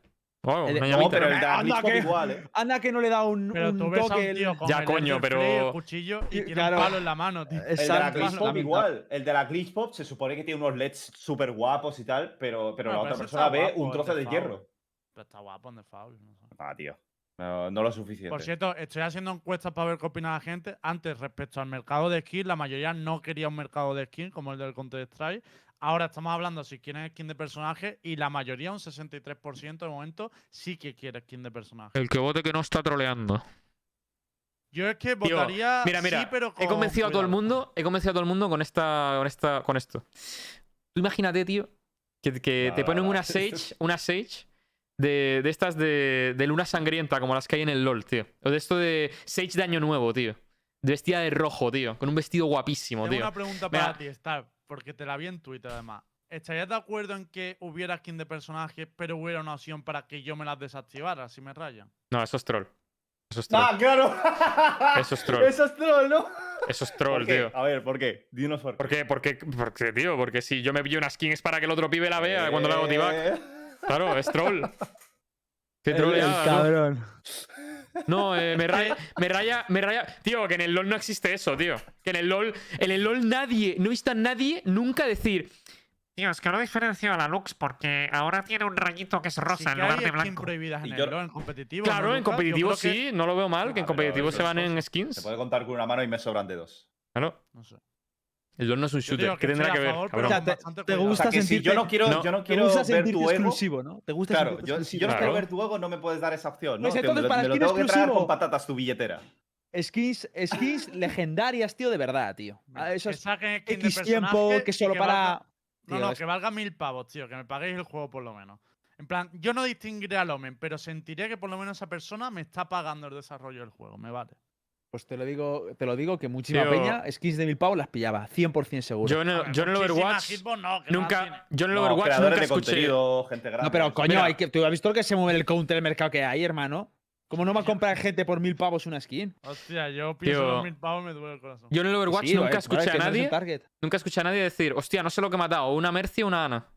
Wow, El de- una No, pero el de la Anda que- igual, ¿eh? Anda que no le da un, Pero un tú ves a toque. un el- tío con Ya, el coño, pero- el cuchillo y tiene claro. un palo en la mano, tío. El de la Glitch Pop igual. El de la Glitch Pop se supone que tiene unos LEDs súper guapos y tal, pero, pero No, la pero otra persona ve guapo, un el trozo de de hierro. Pero está guapo en The Foul. no sé. Ah, tío. No, no lo suficiente. Por cierto, estoy haciendo encuestas para ver qué opina la gente. Antes, respecto al mercado de skins, la mayoría no quería un mercado de skins como el del Counter-Strike. Ahora estamos hablando si quieren skin de personaje y la mayoría, un 63% de momento, sí que quiere skin de personaje. El que vote que no está troleando. Yo es que Tío, votaría Mira, mira, sí, pero he con convencido a todo el mundo, he convencido a todo el mundo con esta, con esta, con esto. Tú imagínate, tío, que, te ponen una Sage, una Sage de, de estas de, de luna sangrienta, como las que hay en el LOL, tío. O de esto de Sage de año nuevo, tío. De vestida de rojo, tío. Con un vestido guapísimo, Tengo tío. una pregunta Mira. para ti, Star, porque te la vi en Twitter además. ¿Estarías de acuerdo en que hubiera skin de personaje, pero hubiera una opción para que yo me las desactivara si me rayan? No, eso es troll. Eso es troll. ¡Ah, claro! Eso es troll. Eso es troll, ¿no? Eso es ¿Por troll, qué? tío. A ver, ¿por qué? Dinos por ¿Por qué? Porque, porque, tío, porque si yo me pillo una skin es para que el otro pibe la vea cuando le hago. Eh, Claro, es troll. Qué el- el cabrón. No, eh, me raya, me raya, me raya. Tío, que en el LOL no existe eso, tío. Que en el LOL, en el LOL nadie, no he visto a nadie nunca decir. Tío, es que no diferencio a la Lux porque ahora tiene un rayito que es Sí rosa en lugar hay de skins blanco. en yo- el LoL, en competitivo. Claro, ¿no, en competitivo que- sí, no lo veo mal, que en competitivo se van en skins. Se puede contar con una mano y me sobran dedos. Claro, No sé. El LoL no es un shooter. ¿Qué estoy tendrá que ver, favor, cabrón? O sea, te- te cuidado. O gusta sea, que si yo no quiero, No. yo no Te quiero gusta ver tu ego. exclusivo, ¿no? Te gusta Claro, yo, si yo no quiero ver tu ego, no me puedes dar esa opción, ¿no? Pues Que entonces, me, lo- para me lo skin tengo que traer exclusivo- con patatas tu billetera. Skins, skins legendarias, tío, de verdad, tío. Ah, Que skin de X tiempo que solo valga- para. No, Tío, no, es- que valga mil pavos, tío. Que me paguéis el juego por lo menos. En plan, yo no distinguiré al Omen, pero sentiré que por lo menos esa persona me está pagando el desarrollo del juego. Me vale. Pues te lo digo, te lo digo que muchísima Tío. peña, skins de mil pavos las pillaba, 100% seguro. Yo en el, A ver, yo en el muchísima Overwatch hitbox no, que no la tiene. nunca, yo en el No, Overwatch creadores nunca de escuché. contenido, gente grande. no, pero coño, Mira. hay que, ¿tú has visto lo que se mueve el counter del mercado que hay, hermano? ¿Cómo no va a comprar gente por mil pavos una skin? Hostia, yo pienso en Tío. los mil pavos y me duele el corazón. Yo en el Overwatch Sí, nunca eh, escuché vale, a que no nadie. target. Nunca escuché a nadie decir, hostia, no sé lo que he matado, una Mercy o una Ana.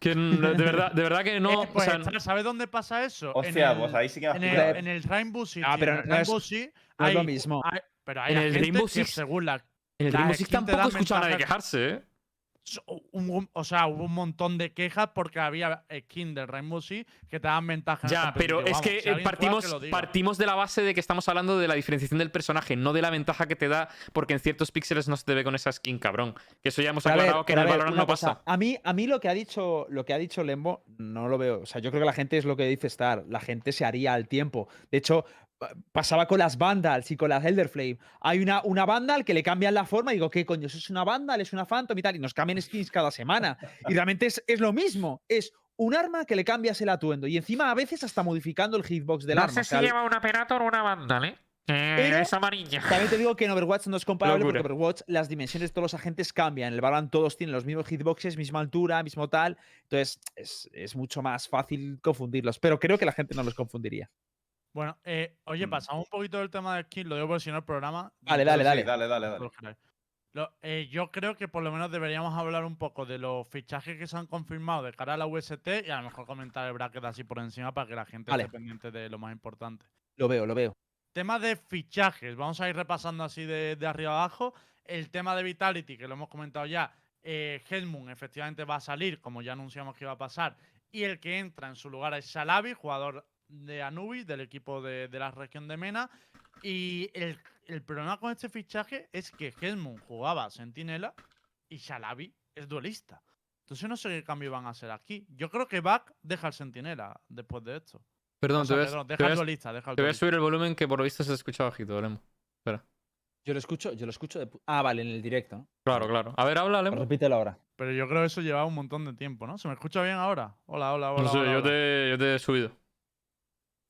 Que n- de verdad, de verdad que no. Eh, o pues sea, está- ¿sabes dónde pasa eso? Hostia, en el, pues ahí sí que me has en el, pillado, en ¿eh? el Rainbow Six. Ah, y pero en el no es- Rainbow Six no es lo hay- mismo. hay- pero hay En el gente Rainbow que Six- según la en el la Rainbow Six skin te tampoco he escuchado ventajas. quejarse, ¿eh? So- un- un- o sea, hubo un montón de quejas porque había skin del Rainbow Six que te daban ventaja. en el Ya, pero es que si eh, juega, partimos, que partimos de la base de que estamos hablando de la diferenciación del personaje, no de la ventaja que te da, porque en ciertos píxeles no se te ve con esa skin, cabrón. Que eso ya hemos ver, aclarado que en el Valorant no cosa, pasa. A mí, a mí lo que ha dicho, lo que ha dicho Lembo, no lo veo. O sea, yo creo que la gente es lo que dice Star. La gente se haría al tiempo. De hecho, pasaba con las Vandals y con las Elderflame. Hay una, una Vandal que le cambian la forma y digo, ¿qué coño? ¿Eso es una Vandal? ¿Es una Phantom y tal? Y nos cambian skins cada semana. Y realmente es, es lo mismo. Es un arma que le cambias el atuendo. Y encima a veces hasta modificando el hitbox del no arma. sé O sea, si lleva un Aperator o una Vandal, ¿eh? Pero- es amarilla. También te digo que en Overwatch no es comparable Locura. porque Overwatch las dimensiones de todos los agentes cambian. En el Valorant todos tienen los mismos hitboxes, misma altura, mismo tal. Entonces es, es mucho más fácil confundirlos. Pero creo que la gente no los confundiría. Bueno, eh, oye, Mm. pasamos un poquito del tema de skin, lo digo porque si no el programa. Dale, Sí, dale. dale, dale, dale. Lo. Lo- eh, yo creo que por lo menos deberíamos hablar un poco de los fichajes que se han confirmado de cara a la UST y a lo mejor comentar el bracket así por encima para que la gente Vale. esté pendiente de lo más importante. Lo veo, lo veo. Tema de fichajes, vamos a ir repasando así de, de arriba abajo. El tema de Vitality, que lo hemos comentado ya. Eh, Helmut efectivamente va a salir, como ya anunciamos que iba a pasar. Y el que entra en su lugar es Shalabi, jugador de Anubis, del equipo de, de la región de Mena. Y el, el problema con este fichaje es que Helmut jugaba Sentinela y Shalabi es duelista. Entonces no sé qué cambio van a hacer aquí. Yo creo que Back deja el Sentinela después de esto. Perdón, O sea, te, a- perdón, te deja voy el a- duelista, deja el te voy a subir el volumen que por lo visto se escucha bajito, Lemo. Yo lo escucho, yo lo escucho de pu- Ah, vale, en el directo, ¿no? Claro, claro. A ver, habla, Lemo. repítelo ahora. Pero yo creo que eso lleva un montón de tiempo, ¿no? ¿Se me escucha bien ahora? Hola, hola, hola. No sé, hola, yo hola. te, yo te he subido.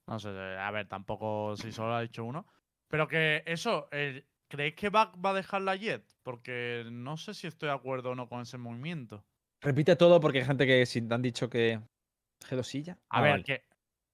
No sé, eh, a ver, tampoco si solo ha dicho uno. Pero que eso, el- ¿creéis que Back va a dejar la Jet? Porque no sé si estoy de acuerdo o no con ese movimiento. Repite todo porque hay gente que si te han dicho que. G2 A Ah, ver, vale. que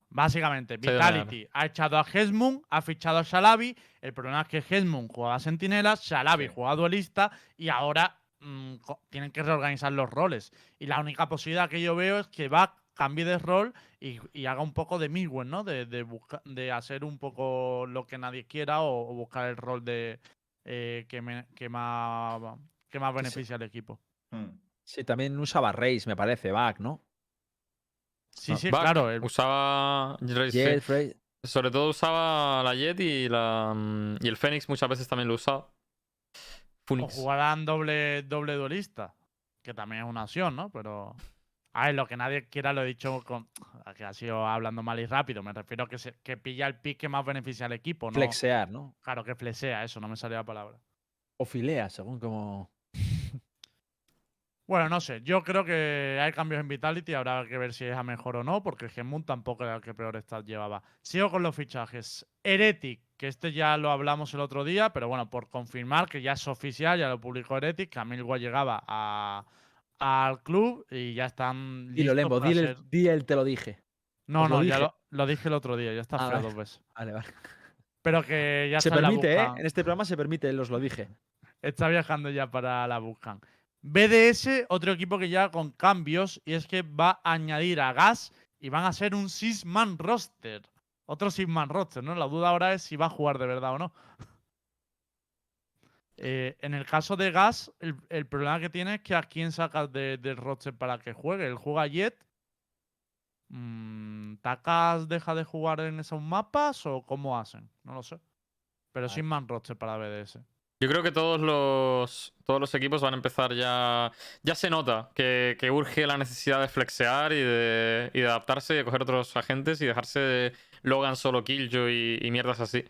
básicamente Vitality ha echado a Hesmund, ha fichado a Shalabi. El problema es que Hesmund jugaba Sentinelas, Shalabi Sí. jugaba duelista y ahora mm, tienen que reorganizar los roles. Y la única posibilidad que yo veo es que Back cambie de rol y, y haga un poco de Midwest, ¿no? De, de, busca- de hacer un poco lo que nadie quiera o, o buscar el rol de eh, que, me- que más, que más beneficia al equipo. Mm. Sí, también usaba Raze, me parece, Back, ¿no? Sí, Ah, sí, Back claro. el- Usaba. sí. Jet, Raze. Sobre todo usaba la Jet y, la, mm, y el Fénix muchas veces también lo usaba. O Phoenix. jugarán doble, doble duelista, que también es una opción, ¿no? Pero. A ver, lo que nadie quiera lo he dicho con. que ha sido hablando mal y rápido. Me refiero a que, se, que pilla el pick que más beneficia al equipo, ¿no? Flexear, ¿no? Claro, que flexea, eso, no me salía la palabra. O filea, según como. Bueno, no sé, yo creo que hay cambios en Vitality, habrá que ver si es a mejor o no, porque Gemmoon tampoco era el que peor stat llevaba. Sigo con los fichajes. Heretic, que este ya lo hablamos el otro día, pero bueno, por confirmar que ya es oficial, ya lo publicó Heretic, que Amilwa llegaba a, al club y ya están Dilo, listos Lembo, para dile, ser- te lo dije. No, os lo no, ya lo, lo dije el otro día, ya está Ah, feo dos veces. Vale, vale. Pero que ya Se está en la permite, ¿eh? En este programa se permite, los lo dije. Está viajando ya para la Buscan. BDS, otro equipo que llega con cambios, y es que va a añadir a Gas y van a ser un six-man roster. Otro six-man roster, ¿no? La duda ahora es si va a jugar de verdad o no. Eh, en el caso de Gas, el, el problema que tiene es que a quién sacas de- del roster para que juegue. Él juega Jet. Mm, ¿Takas deja de jugar en esos mapas o cómo hacen? No lo sé. Pero sin más roster para BDS. Yo creo que todos los, todos los equipos van a empezar ya. Ya se nota que, que urge la necesidad de flexear y de, y de adaptarse y de coger otros agentes y dejarse de Logan solo Killjoy y, y mierdas así.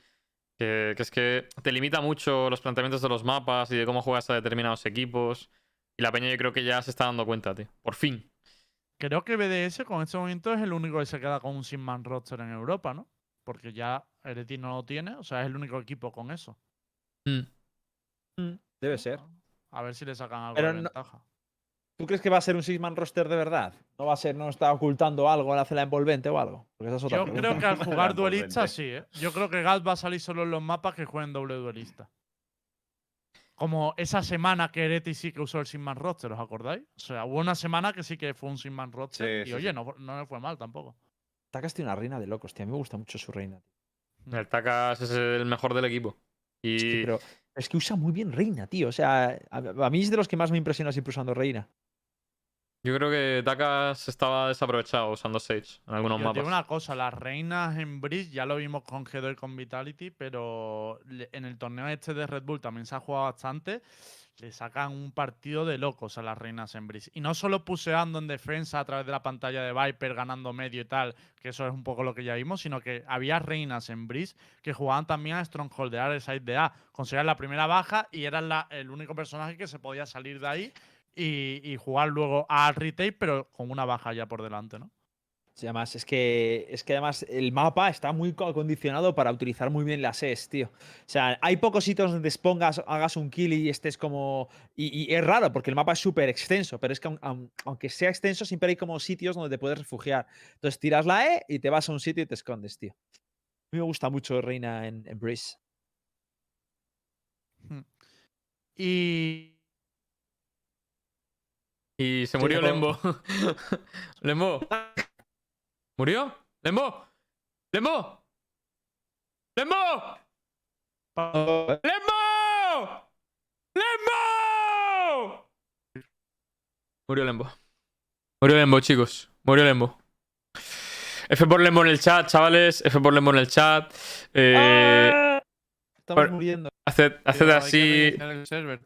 Que, que es que te limita mucho los planteamientos de los mapas y de cómo juegas a determinados equipos. Y la peña yo creo que ya se está dando cuenta, tío. Por fin. Creo que BDS con este momento es el único que se queda con un sin-man roster en Europa, ¿no? Porque ya Hereti no lo tiene, o sea, es el único equipo con eso. Mm. Mm, Debe ser. A ver si le sacan algo Pero de no- ventaja. ¿Tú crees que va a ser un six-man roster de verdad? ¿No va a ser, no está ocultando algo en la cela envolvente o algo? Porque esa es otra Yo pregunta. creo que al jugar La duelista sí, ¿eh? Yo creo que Gas va a salir solo en los mapas que jueguen doble duelista. Como esa semana que Ereti sí que usó el Sinman roster, ¿os acordáis? O sea, hubo una semana que sí que fue un Sinman roster. Sí, y sí, oye, sí. no, no me fue mal tampoco. Takas tiene una reina de locos, tío. A mí me gusta mucho su reina. tío. El Takas es el mejor del equipo. Y Es que, pero es que usa muy bien reina, tío. O sea, a, a mí es de los que más me impresiona siempre usando reina. Yo creo que Takas estaba desaprovechado usando Sage en algunos Yo te digo mapas. una cosa, las reinas en Breeze ya lo vimos con G2 y con Vitality, pero en el torneo este de Red Bull también se ha jugado bastante. Le sacan un partido de locos a las reinas en Breeze. Y no solo puseando en defensa a través de la pantalla de Viper, ganando medio y tal, que eso es un poco lo que ya vimos, sino que había reinas en Breeze que jugaban también a Strongholdear el side de A. Conseguían la primera baja y eran la- el único personaje que se podía salir de ahí y, y jugar luego a retake, pero con una baja ya por delante, ¿no? Sí, además, es que, es que además el mapa está muy co- acondicionado para utilizar muy bien las ES, tío. O sea, hay pocos sitios donde expongas, hagas un kill y estés como. Y, y es raro porque el mapa es súper extenso, pero es que aun- aun- aunque sea extenso, siempre hay como sitios donde te puedes refugiar. Entonces tiras la E y te vas a un sitio y te escondes, tío. A mí me gusta mucho Reina en, en Breeze. Y Y se Sí, murió pero- Lembo. Lembo. ¿Murió? ¡Lembo! ¡Lembo! ¡Lembo! ¡Lembo! ¡Lembo! Murió Lembo. Murió Lembo, chicos. Murió Lembo. F por Lembo en el chat, chavales. F por Lembo en el chat. Eh, ¡Ah! Estamos muriendo. haced, haced Tío, así.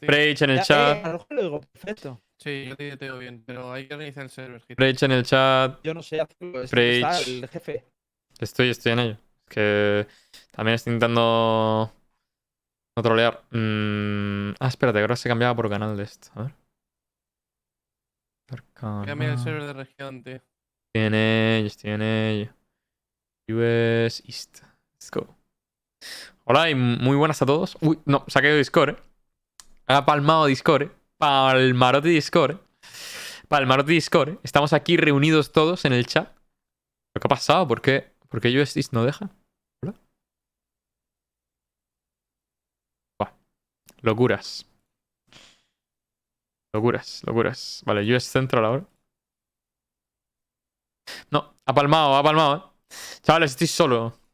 Preach en el Ya, eh, chat. a lo mejor lo digo perfecto. Sí, yo te digo bien, pero hay que reiniciar el server. Preach en el chat. Yo no sé hacerlo. es está Preach. el jefe. Estoy, estoy en ello. Es que también estoy intentando no trolear. Mm, Ah, espérate, que ahora se cambiaba por canal de esto. A ver. Cámbiame el server de región, tío. Estoy en ello, estoy en ello. US East. Let's go. Hola y muy buenas a todos. Uy, no, se ha caído Discord, eh. Ha palmado Discord, eh. Palmarote Discord. Palmarote Discord. Estamos aquí reunidos todos en el chat. ¿Pero qué ha pasado? ¿Por qué, ¿Por qué US East no deja? Hola. Buah. Locuras. Locuras, locuras. Vale, US Central ahora. No, ha palmado, ha palmado, eh. Chavales, estoy solo.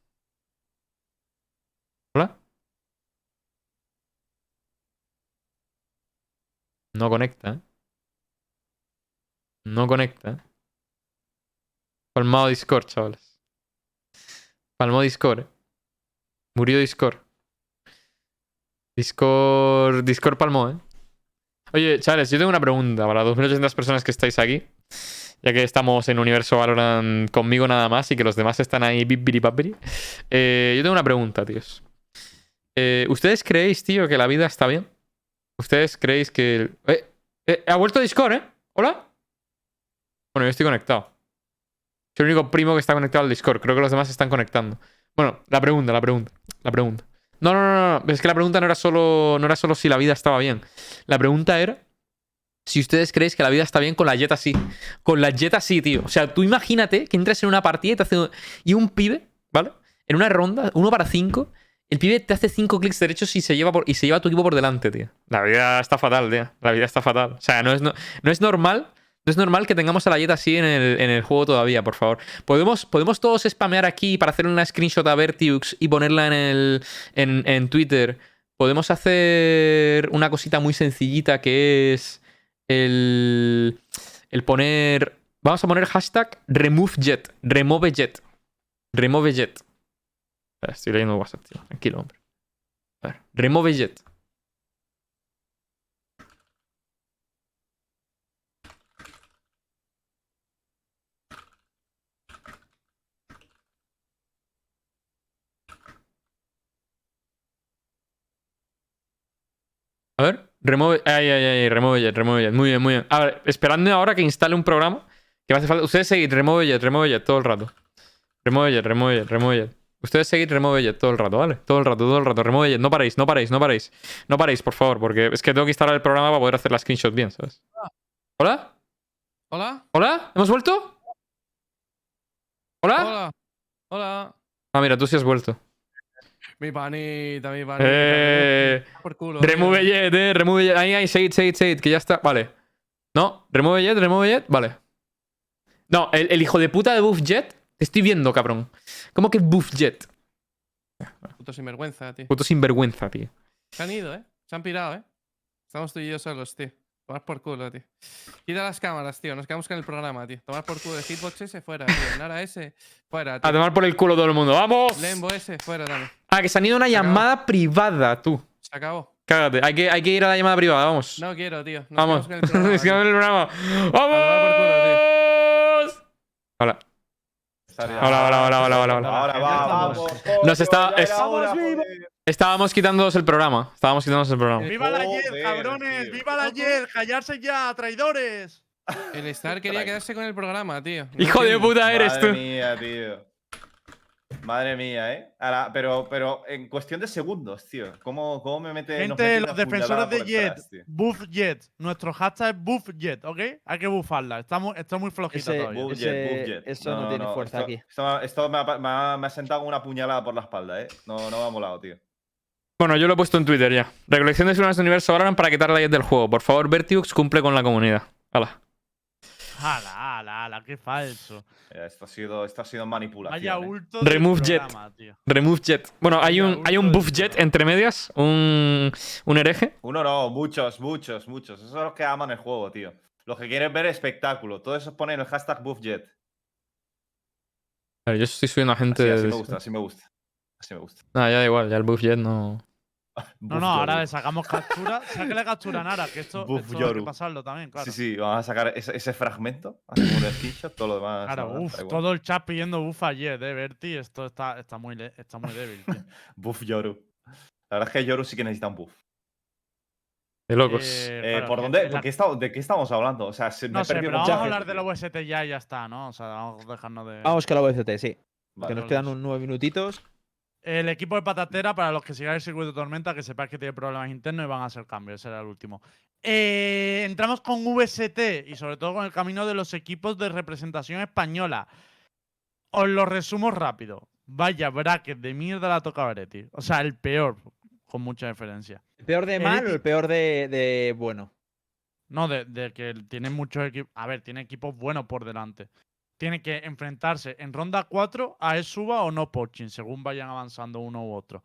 No conecta. No conecta. Palmado Discord, chavales. Palmó Discord, ¿eh? Murió Discord. Discord... Discord palmó, ¿eh? Oye, chavales, yo tengo una pregunta para 2.800 personas que estáis aquí. Ya que estamos en Universo Valorant conmigo nada más y que los demás están ahí. Eh, yo tengo una pregunta, tíos. Eh, ¿Ustedes creéis, tío, que la vida está bien? ¿Ustedes creéis que... Eh, eh, ha vuelto Discord, ¿eh? ¿Hola? Bueno, yo estoy conectado. Soy el único primo que está conectado al Discord. Creo que los demás se están conectando. Bueno, la pregunta, la pregunta, la pregunta. No, no, no, no. Es que la pregunta no era solo, no era solo si la vida estaba bien. La pregunta era si ustedes creéis que la vida está bien con la Jet así. Con la Jet así, tío. O sea, tú imagínate que entres en una partida y te hace... Y un pibe, ¿vale? En una ronda, uno para cinco, el pibe te hace cinco clics derechos y se lleva y se lleva a tu equipo por delante, tío. La vida está fatal, tío. La vida está fatal. O sea, no es, no, no es normal. No es normal que tengamos a la Jet así en el, en el juego todavía, por favor. ¿Podemos, podemos todos spamear aquí para hacer una screenshot a Vertiux y ponerla en, el, en, en Twitter podemos hacer una cosita muy sencillita que es el, el poner. Vamos a poner hashtag removejet. Removejet. Removejet. Espera, Estoy leyendo WhatsApp, tío. Tranquilo, hombre. A ver. Removejet. A ver, remove. Ay, ay, ay, remove jet, remove jet. Muy bien, muy bien. A ver, esperando ahora que instale un programa que me hace falta. Ustedes seguid, remove jet, remove jet todo el rato. Remove jet, remove jet, remove jet. Ustedes seguid, remove jet todo el rato, ¿vale? Todo el rato, todo el rato. Remove jet. No paréis, no paréis, no paréis. No paréis, por favor, porque es que tengo que instalar el programa para poder hacer la screenshot bien, ¿sabes? ¿Hola? ¿Hola? ¿Hola? ¿Hemos vuelto? ¿Hola? Hola. Hola. Ah, mira, tú sí has vuelto. Mi panita, mi panita. Eh. Por culo. tío. Remove jet, eh, remove jet. Ahí, ahí, seguid, seguid, seguid, que ya está. Vale. No, remove jet, remove jet, vale. No, el, el hijo de puta de Buff Jet, te estoy viendo, cabrón. ¿Cómo que Buff Jet? Puto sinvergüenza, tío. Puto sinvergüenza, tío. Se han ido, ¿eh? Se han pirado, ¿eh? Estamos tú y yo solos, tío. Tomar por culo, tío. Quita las cámaras, tío. Nos quedamos con el programa, tío. Tomar por culo de Hitbox ese, fuera, tío. Nara ese, fuera, A tío. tomar por el culo todo el mundo. ¡Vamos! Lembo ese, fuera también. Ah, que se han ido a una Se acabó. llamada privada, tú. Se acabó. Cágate. Hay que, hay que ir a la llamada privada, vamos. No quiero, tío. Nos vamos. quedamos con el programa, Nos quedamos en el programa. por culo, ¡Vamos! Hola. Hola, hola, hola, hola, hola, hola. Ahora vamos. Nos está- es-. Estábamos quitándonos el programa. Estábamos quitándonos el programa. ¡Viva la Jet, cabrones! ¡Viva la Jet! ¡Callarse ya, traidores! El Star quería quedarse con el programa, tío. Hijo de puta eres Madre tú. mía, tío. Madre mía, ¿eh? Ahora, pero, pero en cuestión de segundos, tío. ¿Cómo, cómo me mete nos Gente, mete los defensores de Jet, tío? buff Jet. Nuestro hashtag es buff Jet, ¿ok? Hay que buffarla. Está muy, está muy flojita Ese- todavía. Buff Ese- jet, buff jet. eso no tiene fuerza esto, aquí. Esto, esto me, ha, me ha- me ha sentado una puñalada por la espalda, ¿eh? No, no me ha molado, tío. Bueno, yo lo he puesto en Twitter ya. Recolección de firmas de universo Valorant para quitar la jet del juego. Por favor, Vertix cumple con la comunidad. Hala. ¡Hala, ¡Qué falso! Eh, Esto ha sido, esto ha sido manipulación. Vaya ¿eh? ulto del Remove Jet. tío. Remove jet. Bueno, hay Vaya un, hay un buff jet entre medias. Un, un hereje. Uno no, muchos, muchos, muchos. Esos son los que aman el juego, tío. Los que quieren ver espectáculo. Todos esos ponen el hashtag BuffJet. A ver, yo estoy subiendo a gente. Así, así de- me gusta, así me gusta. Así me gusta. Nah, ya da igual, ya el buff jet no. No, no, ahora le sacamos captura. Sáquele captura a Nara, que esto, esto hay que pasarlo también, claro. Sí, sí, vamos a sacar ese, ese fragmento, hacemos un screenshot, todo lo demás. Claro, igual. todo el chat pidiendo buff ayer, de Berti. Esto está, está, muy, está muy débil, tío. Buff Yoru. La verdad es que Yoru sí que necesita un buff. De locos. Eh, claro, ¿por que dónde, la- por qué estamos- ¿De qué estamos hablando? O sea, se me No he sé, perdido pero mucha vamos a hablar de la. VST ya y ya está, ¿no? O sea, vamos a dejarnos de. Vamos con la VCT, sí. Vale. que nos quedan unos nueve minutitos. El equipo de Patatera, para los que sigáis el circuito de tormenta, que sepáis que tiene problemas internos y van a hacer cambios. Ese era el último. Eh, entramos con VST y sobre todo con el camino de los equipos de representación española. Os lo resumo rápido. Vaya bracket de mierda la toca Beretti. O sea, el peor, con mucha diferencia. ¿El peor de El mal o el peor de, de bueno? No, de, de que tiene muchos equipos. A ver, tiene equipos buenos por delante. Tiene que enfrentarse en ronda 4 a Esuba o no Poaching, según vayan avanzando uno u otro.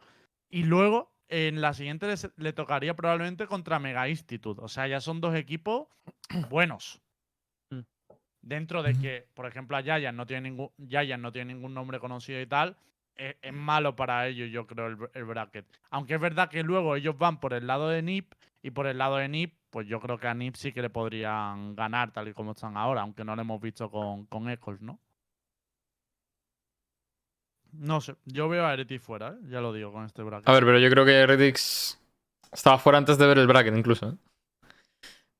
Y luego, en la siguiente le, se- le tocaría probablemente contra Mega Institute. O sea, ya son dos equipos buenos. Mm. Dentro de que, por ejemplo, a Yayan no tiene ningún, Yayan no tiene ningún nombre conocido y tal, e- es, malo para ellos, yo creo, el, el bracket. Aunque es verdad que luego ellos van por el lado de NIP y por el lado de NIP, pues yo creo que a NIP sí que le podrían ganar tal y como están ahora, aunque no lo hemos visto con, con ¿no? No sé, yo veo a Ereti fuera, ¿eh? ya lo digo con este bracket. A ver, pero yo creo que Redix estaba fuera antes de ver el bracket, incluso. ¿eh?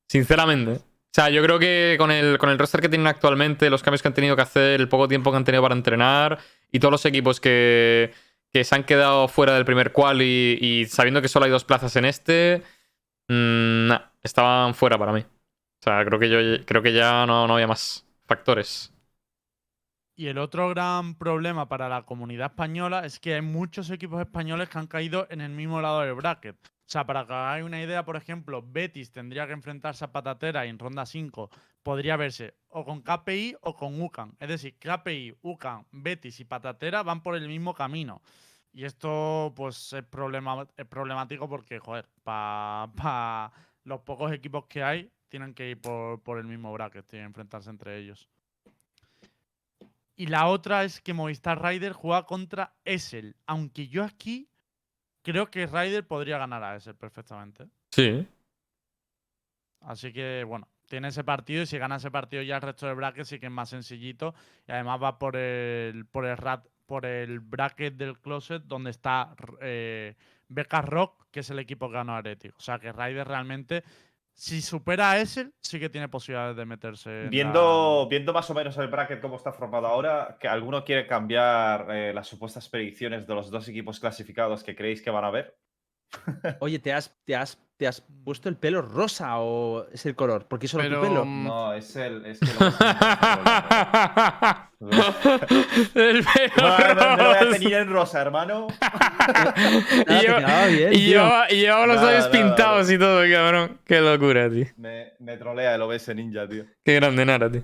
Sinceramente. O sea, yo creo que con el, con el roster que tienen actualmente, los cambios que han tenido que hacer, el poco tiempo que han tenido para entrenar y todos los equipos que, que se han quedado fuera del primer qual y, y sabiendo que solo hay dos plazas en este, mm, estaban fuera para mí. O sea, creo que yo creo que ya no, no había más factores. Y el otro gran problema para la comunidad española es que hay muchos equipos españoles que han caído en el mismo lado del bracket. O sea, para que hagáis una idea, por ejemplo, Betis tendría que enfrentarse a Patatera en ronda 5 podría verse o con KPI o con UCAN. Es decir, KPI, UCAN, Betis y Patatera van por el mismo camino. Y esto, pues, es, problema, es problemático porque, joder, para los pocos equipos que hay, tienen que ir por, por el mismo bracket, tienen que enfrentarse entre ellos. Y la otra es que Movistar Rider juega contra Essel. Aunque yo aquí creo que Rider podría ganar a Essel perfectamente. Sí. Así que, bueno, tiene ese partido y si gana ese partido ya el resto del bracket sí que es más sencillito. Y además va por el, por el, rat, por el bracket del closet donde está eh, Becas Rock, que es el equipo que ganó a Heretic. O sea que Ryder realmente, si supera a Essel, sí que tiene posibilidades de meterse. en Viendo, la- viendo más o menos el bracket cómo está formado ahora, que alguno quiere cambiar eh, las supuestas predicciones de los dos equipos clasificados que creéis que van a ver. Oye, ¿te has, te, has, ¿te has puesto el pelo rosa o es el color? Porque es solo Pero, tu pelo. mm, No, es el. Es que lo- el pelo no, no me voy a en rosa, hermano. Nada, y te lleva- quedaba bien, Y tío. llevaba, y llevaba los labios nada, pintados y todo, cabrón. Qué locura, tío. Me, me trolea el OBS Ninja, tío. Qué grande Nara, tío.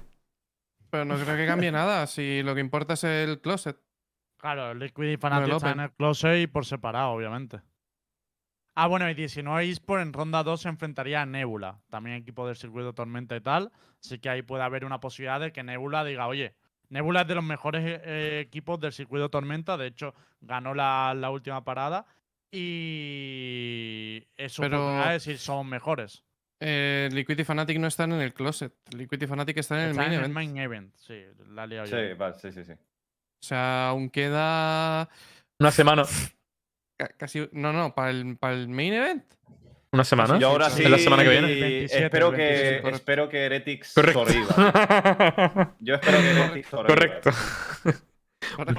Pero no creo que cambie nada, si lo que importa es el closet. Claro, Liquid y Fnatic están en el close y por separado, obviamente. Ah, bueno, y 19 eSport en ronda 2 se enfrentaría a Nebula, también equipo del circuito Tormenta y tal. Así que ahí puede haber una posibilidad de que Nebula diga, oye, Nebula es de los mejores eh, eh, equipos del circuito Tormenta, de hecho, ganó la, la última parada. Y es su Pero- oportunidad de decir, son mejores. Eh, Liquid y Fnatic no están en el closet. Liquid y Fnatic están en el main en event. el main event, sí, la he liado yo. Sí, vale, sí, sí, sí. O sea, aún queda Una semana. Ca- casi. No, no, para el, para el main event. Una semana. Y ahora sí. Es la semana que viene. El 27, espero, que, 27, correcto. espero que Heretics Correcto. Yo espero que Heretics sobreviva. Correcto.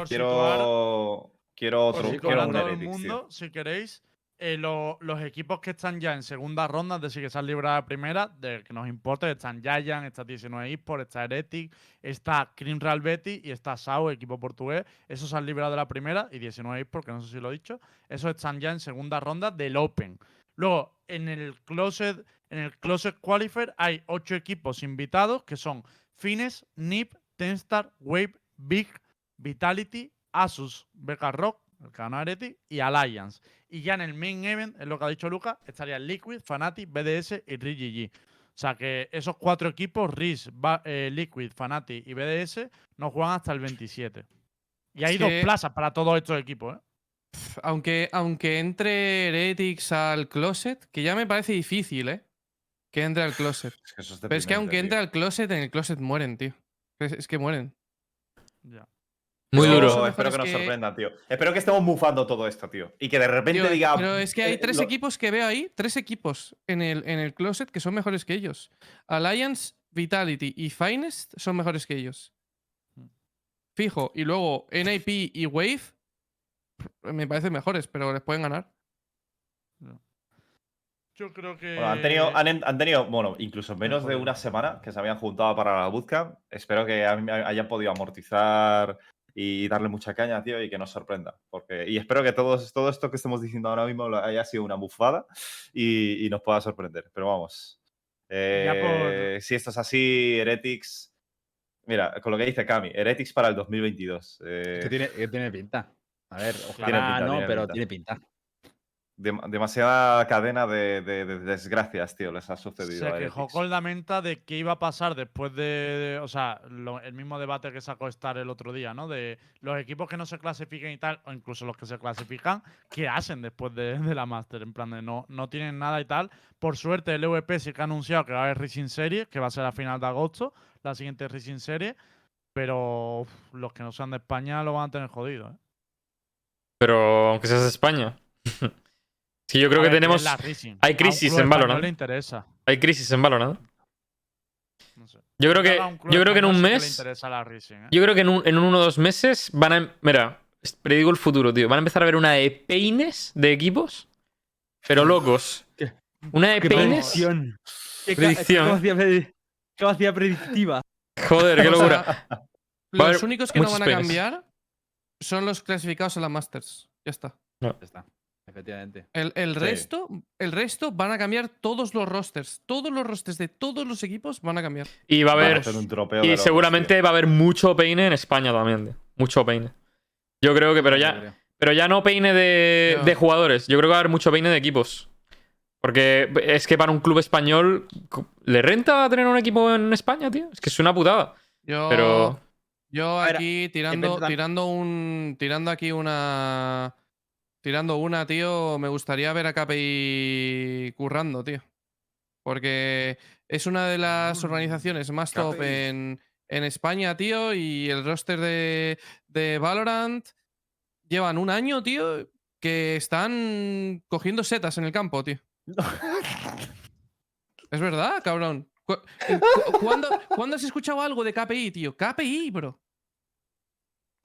Quiero, quiero otro. Quiero un Heretics, mundo, si queréis, eh, lo- los equipos que están ya en segunda ronda, es decir, que se han librado de primera, de que nos importa, están Giant, está 19 eSports, está Heretic, está Cream Real Betty y está SAO, equipo portugués. Esos se han librado de la primera y 19 eSports, que no sé si lo he dicho. Esos están ya en segunda ronda del Open. Luego, en el Closet, en el Closet Qualifier hay ocho equipos invitados que son Fines, NIP, Tenstar, Wave, Big, Vitality, Asus, Beca Rock, el ganó Heretic, y Alliance. Y ya en el main event, es lo que ha dicho Lucas, estarían Liquid, Fnatic, BDS y RGG. O sea que esos cuatro equipos, RIS, Ba- eh, Liquid, Fnatic y BDS, no juegan hasta el 27. Y hay dos plazas para todos estos equipos, ¿eh? Aunque, aunque entre Heretics al closet, que ya me parece difícil, ¿eh? Que entre al closet. Es que eso es Pero es que aunque tío. entre al closet, en el closet mueren, tío. Es, es que mueren. Ya. Muy duro. Espero que nos que- sorprendan, tío. Espero que estemos mufando todo esto, tío. Y que de repente Tío, diga. pero es que hay eh, tres lo- equipos que veo ahí, tres equipos en el, en el closet que son mejores que ellos. Alliance, Vitality y Finest son mejores que ellos. Fijo. Y luego NIP y Wave me parecen mejores, pero les pueden ganar. Yo creo que. Bueno, han tenido, han, en- han tenido, bueno, incluso menos de una semana que se habían juntado para la bootcamp. Espero que hayan podido amortizar y darle mucha caña, tío, y que nos sorprenda. Porque, y espero que todos, todo esto que estamos diciendo ahora mismo haya sido una bufada y, y nos pueda sorprender. Pero vamos. Por- eh, Si esto es así, Heretics. Mira, con lo que dice Cami, Heretics para el 2022. eh, Que tiene, que tiene pinta. A ver, Tiene ojalá pinta, no, tiene pero pinta. tiene pinta. Dem- demasiada cadena de, de- de desgracias, tío, les ha sucedido. Se a quejó con la menta de qué iba a pasar después de. de- o sea, lo- el mismo debate que sacó Star el otro día, ¿no? De los equipos que no se clasifiquen y tal, o incluso los que se clasifican, ¿qué hacen después de, de la Master? En plan de no, no tienen nada y tal. Por suerte, el EVP sí que ha anunciado que va a haber Racing Series, que va a ser a final de agosto, la siguiente Racing Series. Pero uf, los que no sean de España lo van a tener jodido, ¿eh? Pero aunque seas de España. sí, yo creo A que ver, tenemos. hay crisis en Valorant. le interesa. Hay crisis en Valorant. No sé. Yo creo que, club yo creo que en un mes. interesa la Racing, ¿eh? Yo creo que en, un, en uno o dos meses van a. em, Mira, predigo el futuro, tío. Van a empezar a ver una de peines de equipos. Pero locos. ¿Qué? Una de ¡Qué peines. predicción! ¿Qué Predicción. qué capacidad predi- capacidad predictiva. Joder, qué O locura. sea, los únicos que no van a cambiar son los clasificados a la Masters. Ya está. Ya está, efectivamente. El, el Sí. resto, el resto van a cambiar todos los rosters. Todos los rosters de todos los equipos van a cambiar. Y va a haber. un tropeo Y seguramente tío. va a haber mucho peine en España también. tío. Mucho peine. Yo creo que, pero ya. Pero ya no peine de, No. de jugadores. Yo creo que va a haber mucho peine de equipos. Porque es que para un club español. ¿Le renta tener un equipo en España, tío? Es que es una putada. Yo, Pero. yo aquí tirando, tirando un. Tirando aquí una. Tirando una, tío. Me gustaría ver a KPI currando, tío. Porque es una de las organizaciones más top en, en España, tío. Y el roster de, de Valorant llevan un año, tío. Que están cogiendo setas en el campo, tío. Es verdad, cabrón. Cu- cu- ¿Cuándo, ¿Cuándo has escuchado algo de KPI, tío? KPI, bro.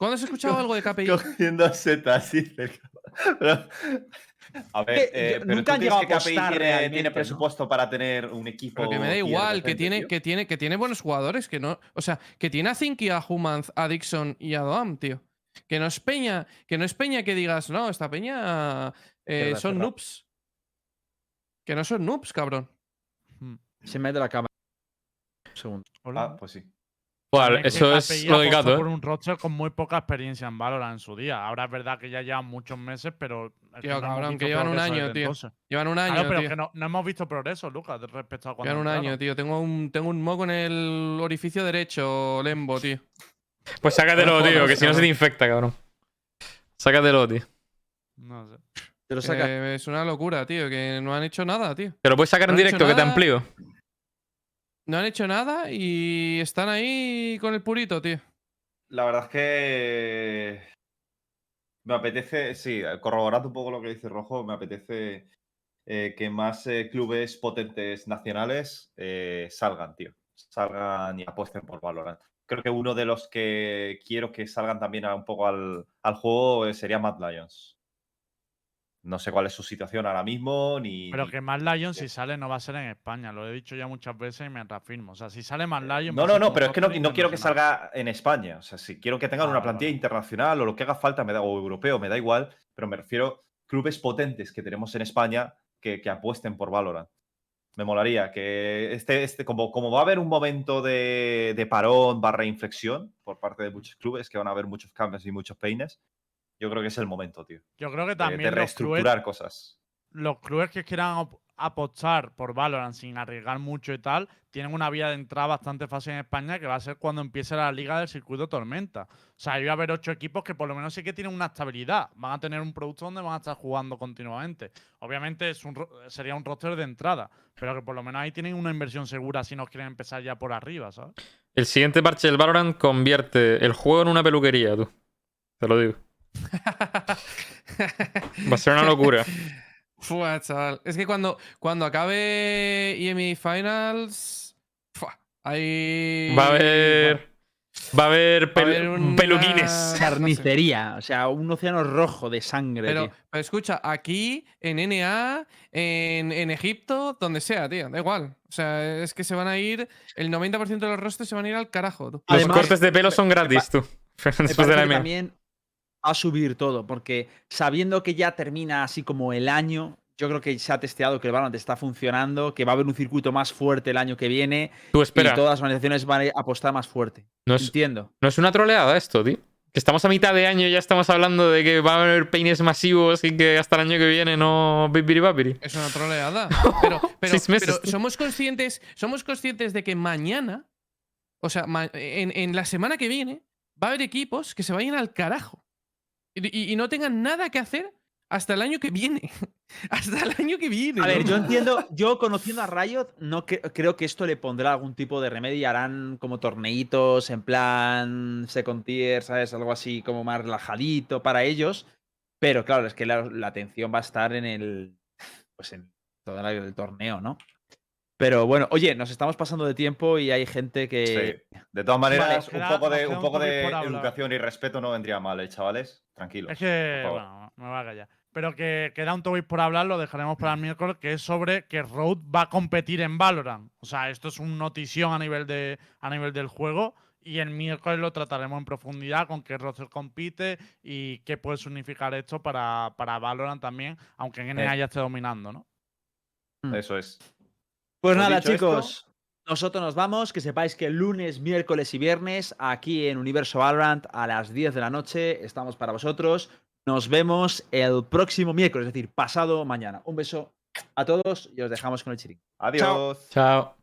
¿Cuándo has escuchado algo de KPI? Cogiendo setas, sí. cerca. Pero- a ver, eh, yo- pero nunca ¿tú han que a KPI apostar tiene, presupuesto para tener un equipo. Pero que me da igual, que tiene, tío? que, tiene, que tiene buenos jugadores, que no. O sea, que tiene a Zinky, a Humanz, a Dixon y a Doam, tío. Que no es peña, que no es peña que digas, no, esta peña eh, Verdad, son noobs. Que no son noobs, cabrón. Se mete la cámara. Un segundo. Hola. Ah, pues sí. Que eso es lo apostó gato, por ¿eh? un roster con muy poca experiencia en Valorant en su día. Ahora es verdad que ya llevan muchos meses, pero. Tío, cabrón, que llevan un año, tío. entonces. Llevan un año, Claro, pero tío. que no, no hemos visto progreso, Lucas, de respecto a cuando. Llevan un año, entraron. tío. Tengo un, tengo un moco en el orificio derecho, Lembo, tío. Pues sácatelo, No tío, que si no se te infecta, cabrón. Sácatelo, tío. No sé. Te lo saca. Eh, es una locura, tío, que no han hecho nada, tío. Te lo puedes sacar en directo, que te amplío. No han hecho nada y están ahí con el purito, tío. La verdad es que me apetece, sí, corroborando un poco lo que dice Rojo, me apetece eh, que más eh, clubes potentes nacionales eh, salgan, tío. Salgan y apuesten por Valorant. Creo que uno de los que quiero que salgan también un poco al, al juego sería Mad Lions. No sé cuál es su situación ahora mismo, ni. Pero que Mad Lion, si sale, no va a ser en España. Lo he dicho ya muchas veces y me reafirmo. O sea, si sale Mad Lion. No, a no, no, pero es que no, no quiero que salga en España. O sea, si quiero que tengan Ah, una plantilla internacional o lo que haga falta, me da, o europeo, me da igual, pero me refiero clubes potentes que tenemos en España que, que apuesten por Valorant. Me molaría que este, este como, como va a haber un momento de, de parón barra inflexión por parte de muchos clubes, que van a haber muchos cambios y muchos peines, yo creo que es el momento, tío. Yo creo que De, también de los clubes, reestructurar cosas. los clubes que quieran apostar por Valorant sin arriesgar mucho y tal, tienen una vía de entrada bastante fácil en España que va a ser cuando empiece la liga del circuito Tormenta. O sea, ahí va a haber ocho equipos que por lo menos sí que tienen una estabilidad. Van a tener un producto donde van a estar jugando continuamente. Obviamente es un sería un roster de entrada, pero que por lo menos ahí tienen una inversión segura si no quieren empezar ya por arriba, ¿sabes? El siguiente parche del Valorant convierte el juego en una peluquería, tú. Te lo digo. Va a ser una locura. Fua, chaval. Es que cuando, cuando acabe EME Finals. fua, ahí. Va a haber. Va a haber, Va a pel- haber una- peluquines. Carnicería. O sea, un océano rojo de sangre. Pero, tío. pero escucha, aquí, en NA, en, en Egipto, donde sea, tío, da igual. O sea, es que se van a ir, el 90% de los rostros se van a ir al carajo. tú. Los Además, cortes de pelo son gratis, tú. Después de la también a subir todo, porque sabiendo que ya termina así como el año, yo creo que se ha testeado que el Valorant está funcionando, que va a haber un circuito más fuerte el año que viene Tú espera. y todas las organizaciones van a apostar más fuerte. No es, Entiendo. no es una troleada esto, tío. Que estamos a mitad de año y ya estamos hablando de que va a haber peines masivos y que hasta el año que viene no. Es una troleada. Pero, pero, Seis meses, pero tío. somos conscientes, somos conscientes de que mañana, o sea, ma- en, en la semana que viene, va a haber equipos que se vayan al carajo. Y, no tengan nada que hacer hasta el año que viene. hasta el año que viene. A ver, ¿no? yo entiendo, yo conociendo a Riot, no cre- creo que esto le pondrá algún tipo de remedio y harán como torneitos en plan second tier, ¿sabes? Algo así como más relajadito para ellos. Pero claro, es que la, la atención va a estar en el. Pues en todo el, el torneo, ¿no? Pero bueno, oye, nos estamos pasando de tiempo y hay gente que. Sí. De todas maneras, queda- un poco de, un poco de educación y respeto no vendría mal, ¿eh, chavales? Tranquilos. Es que, bueno, me voy a callar. Pero que queda un topic por hablar, lo dejaremos para el miércoles, que es sobre que Road va a competir en Valorant. O sea, esto es un notición a nivel, de, a nivel del juego. Y el miércoles lo trataremos en profundidad con qué roster compite y qué puede significar esto para, para Valorant también, aunque en NA Eh. ya esté dominando, ¿no? Eso es. Pues nada, esto- chicos. Nosotros nos vamos. Que sepáis que lunes, miércoles y viernes, aquí en Universo Valorant, a las 10 de la noche, estamos para vosotros. Nos vemos el próximo miércoles, es decir, pasado mañana. Un beso a todos y os dejamos con el chiringo. Adiós. Chao.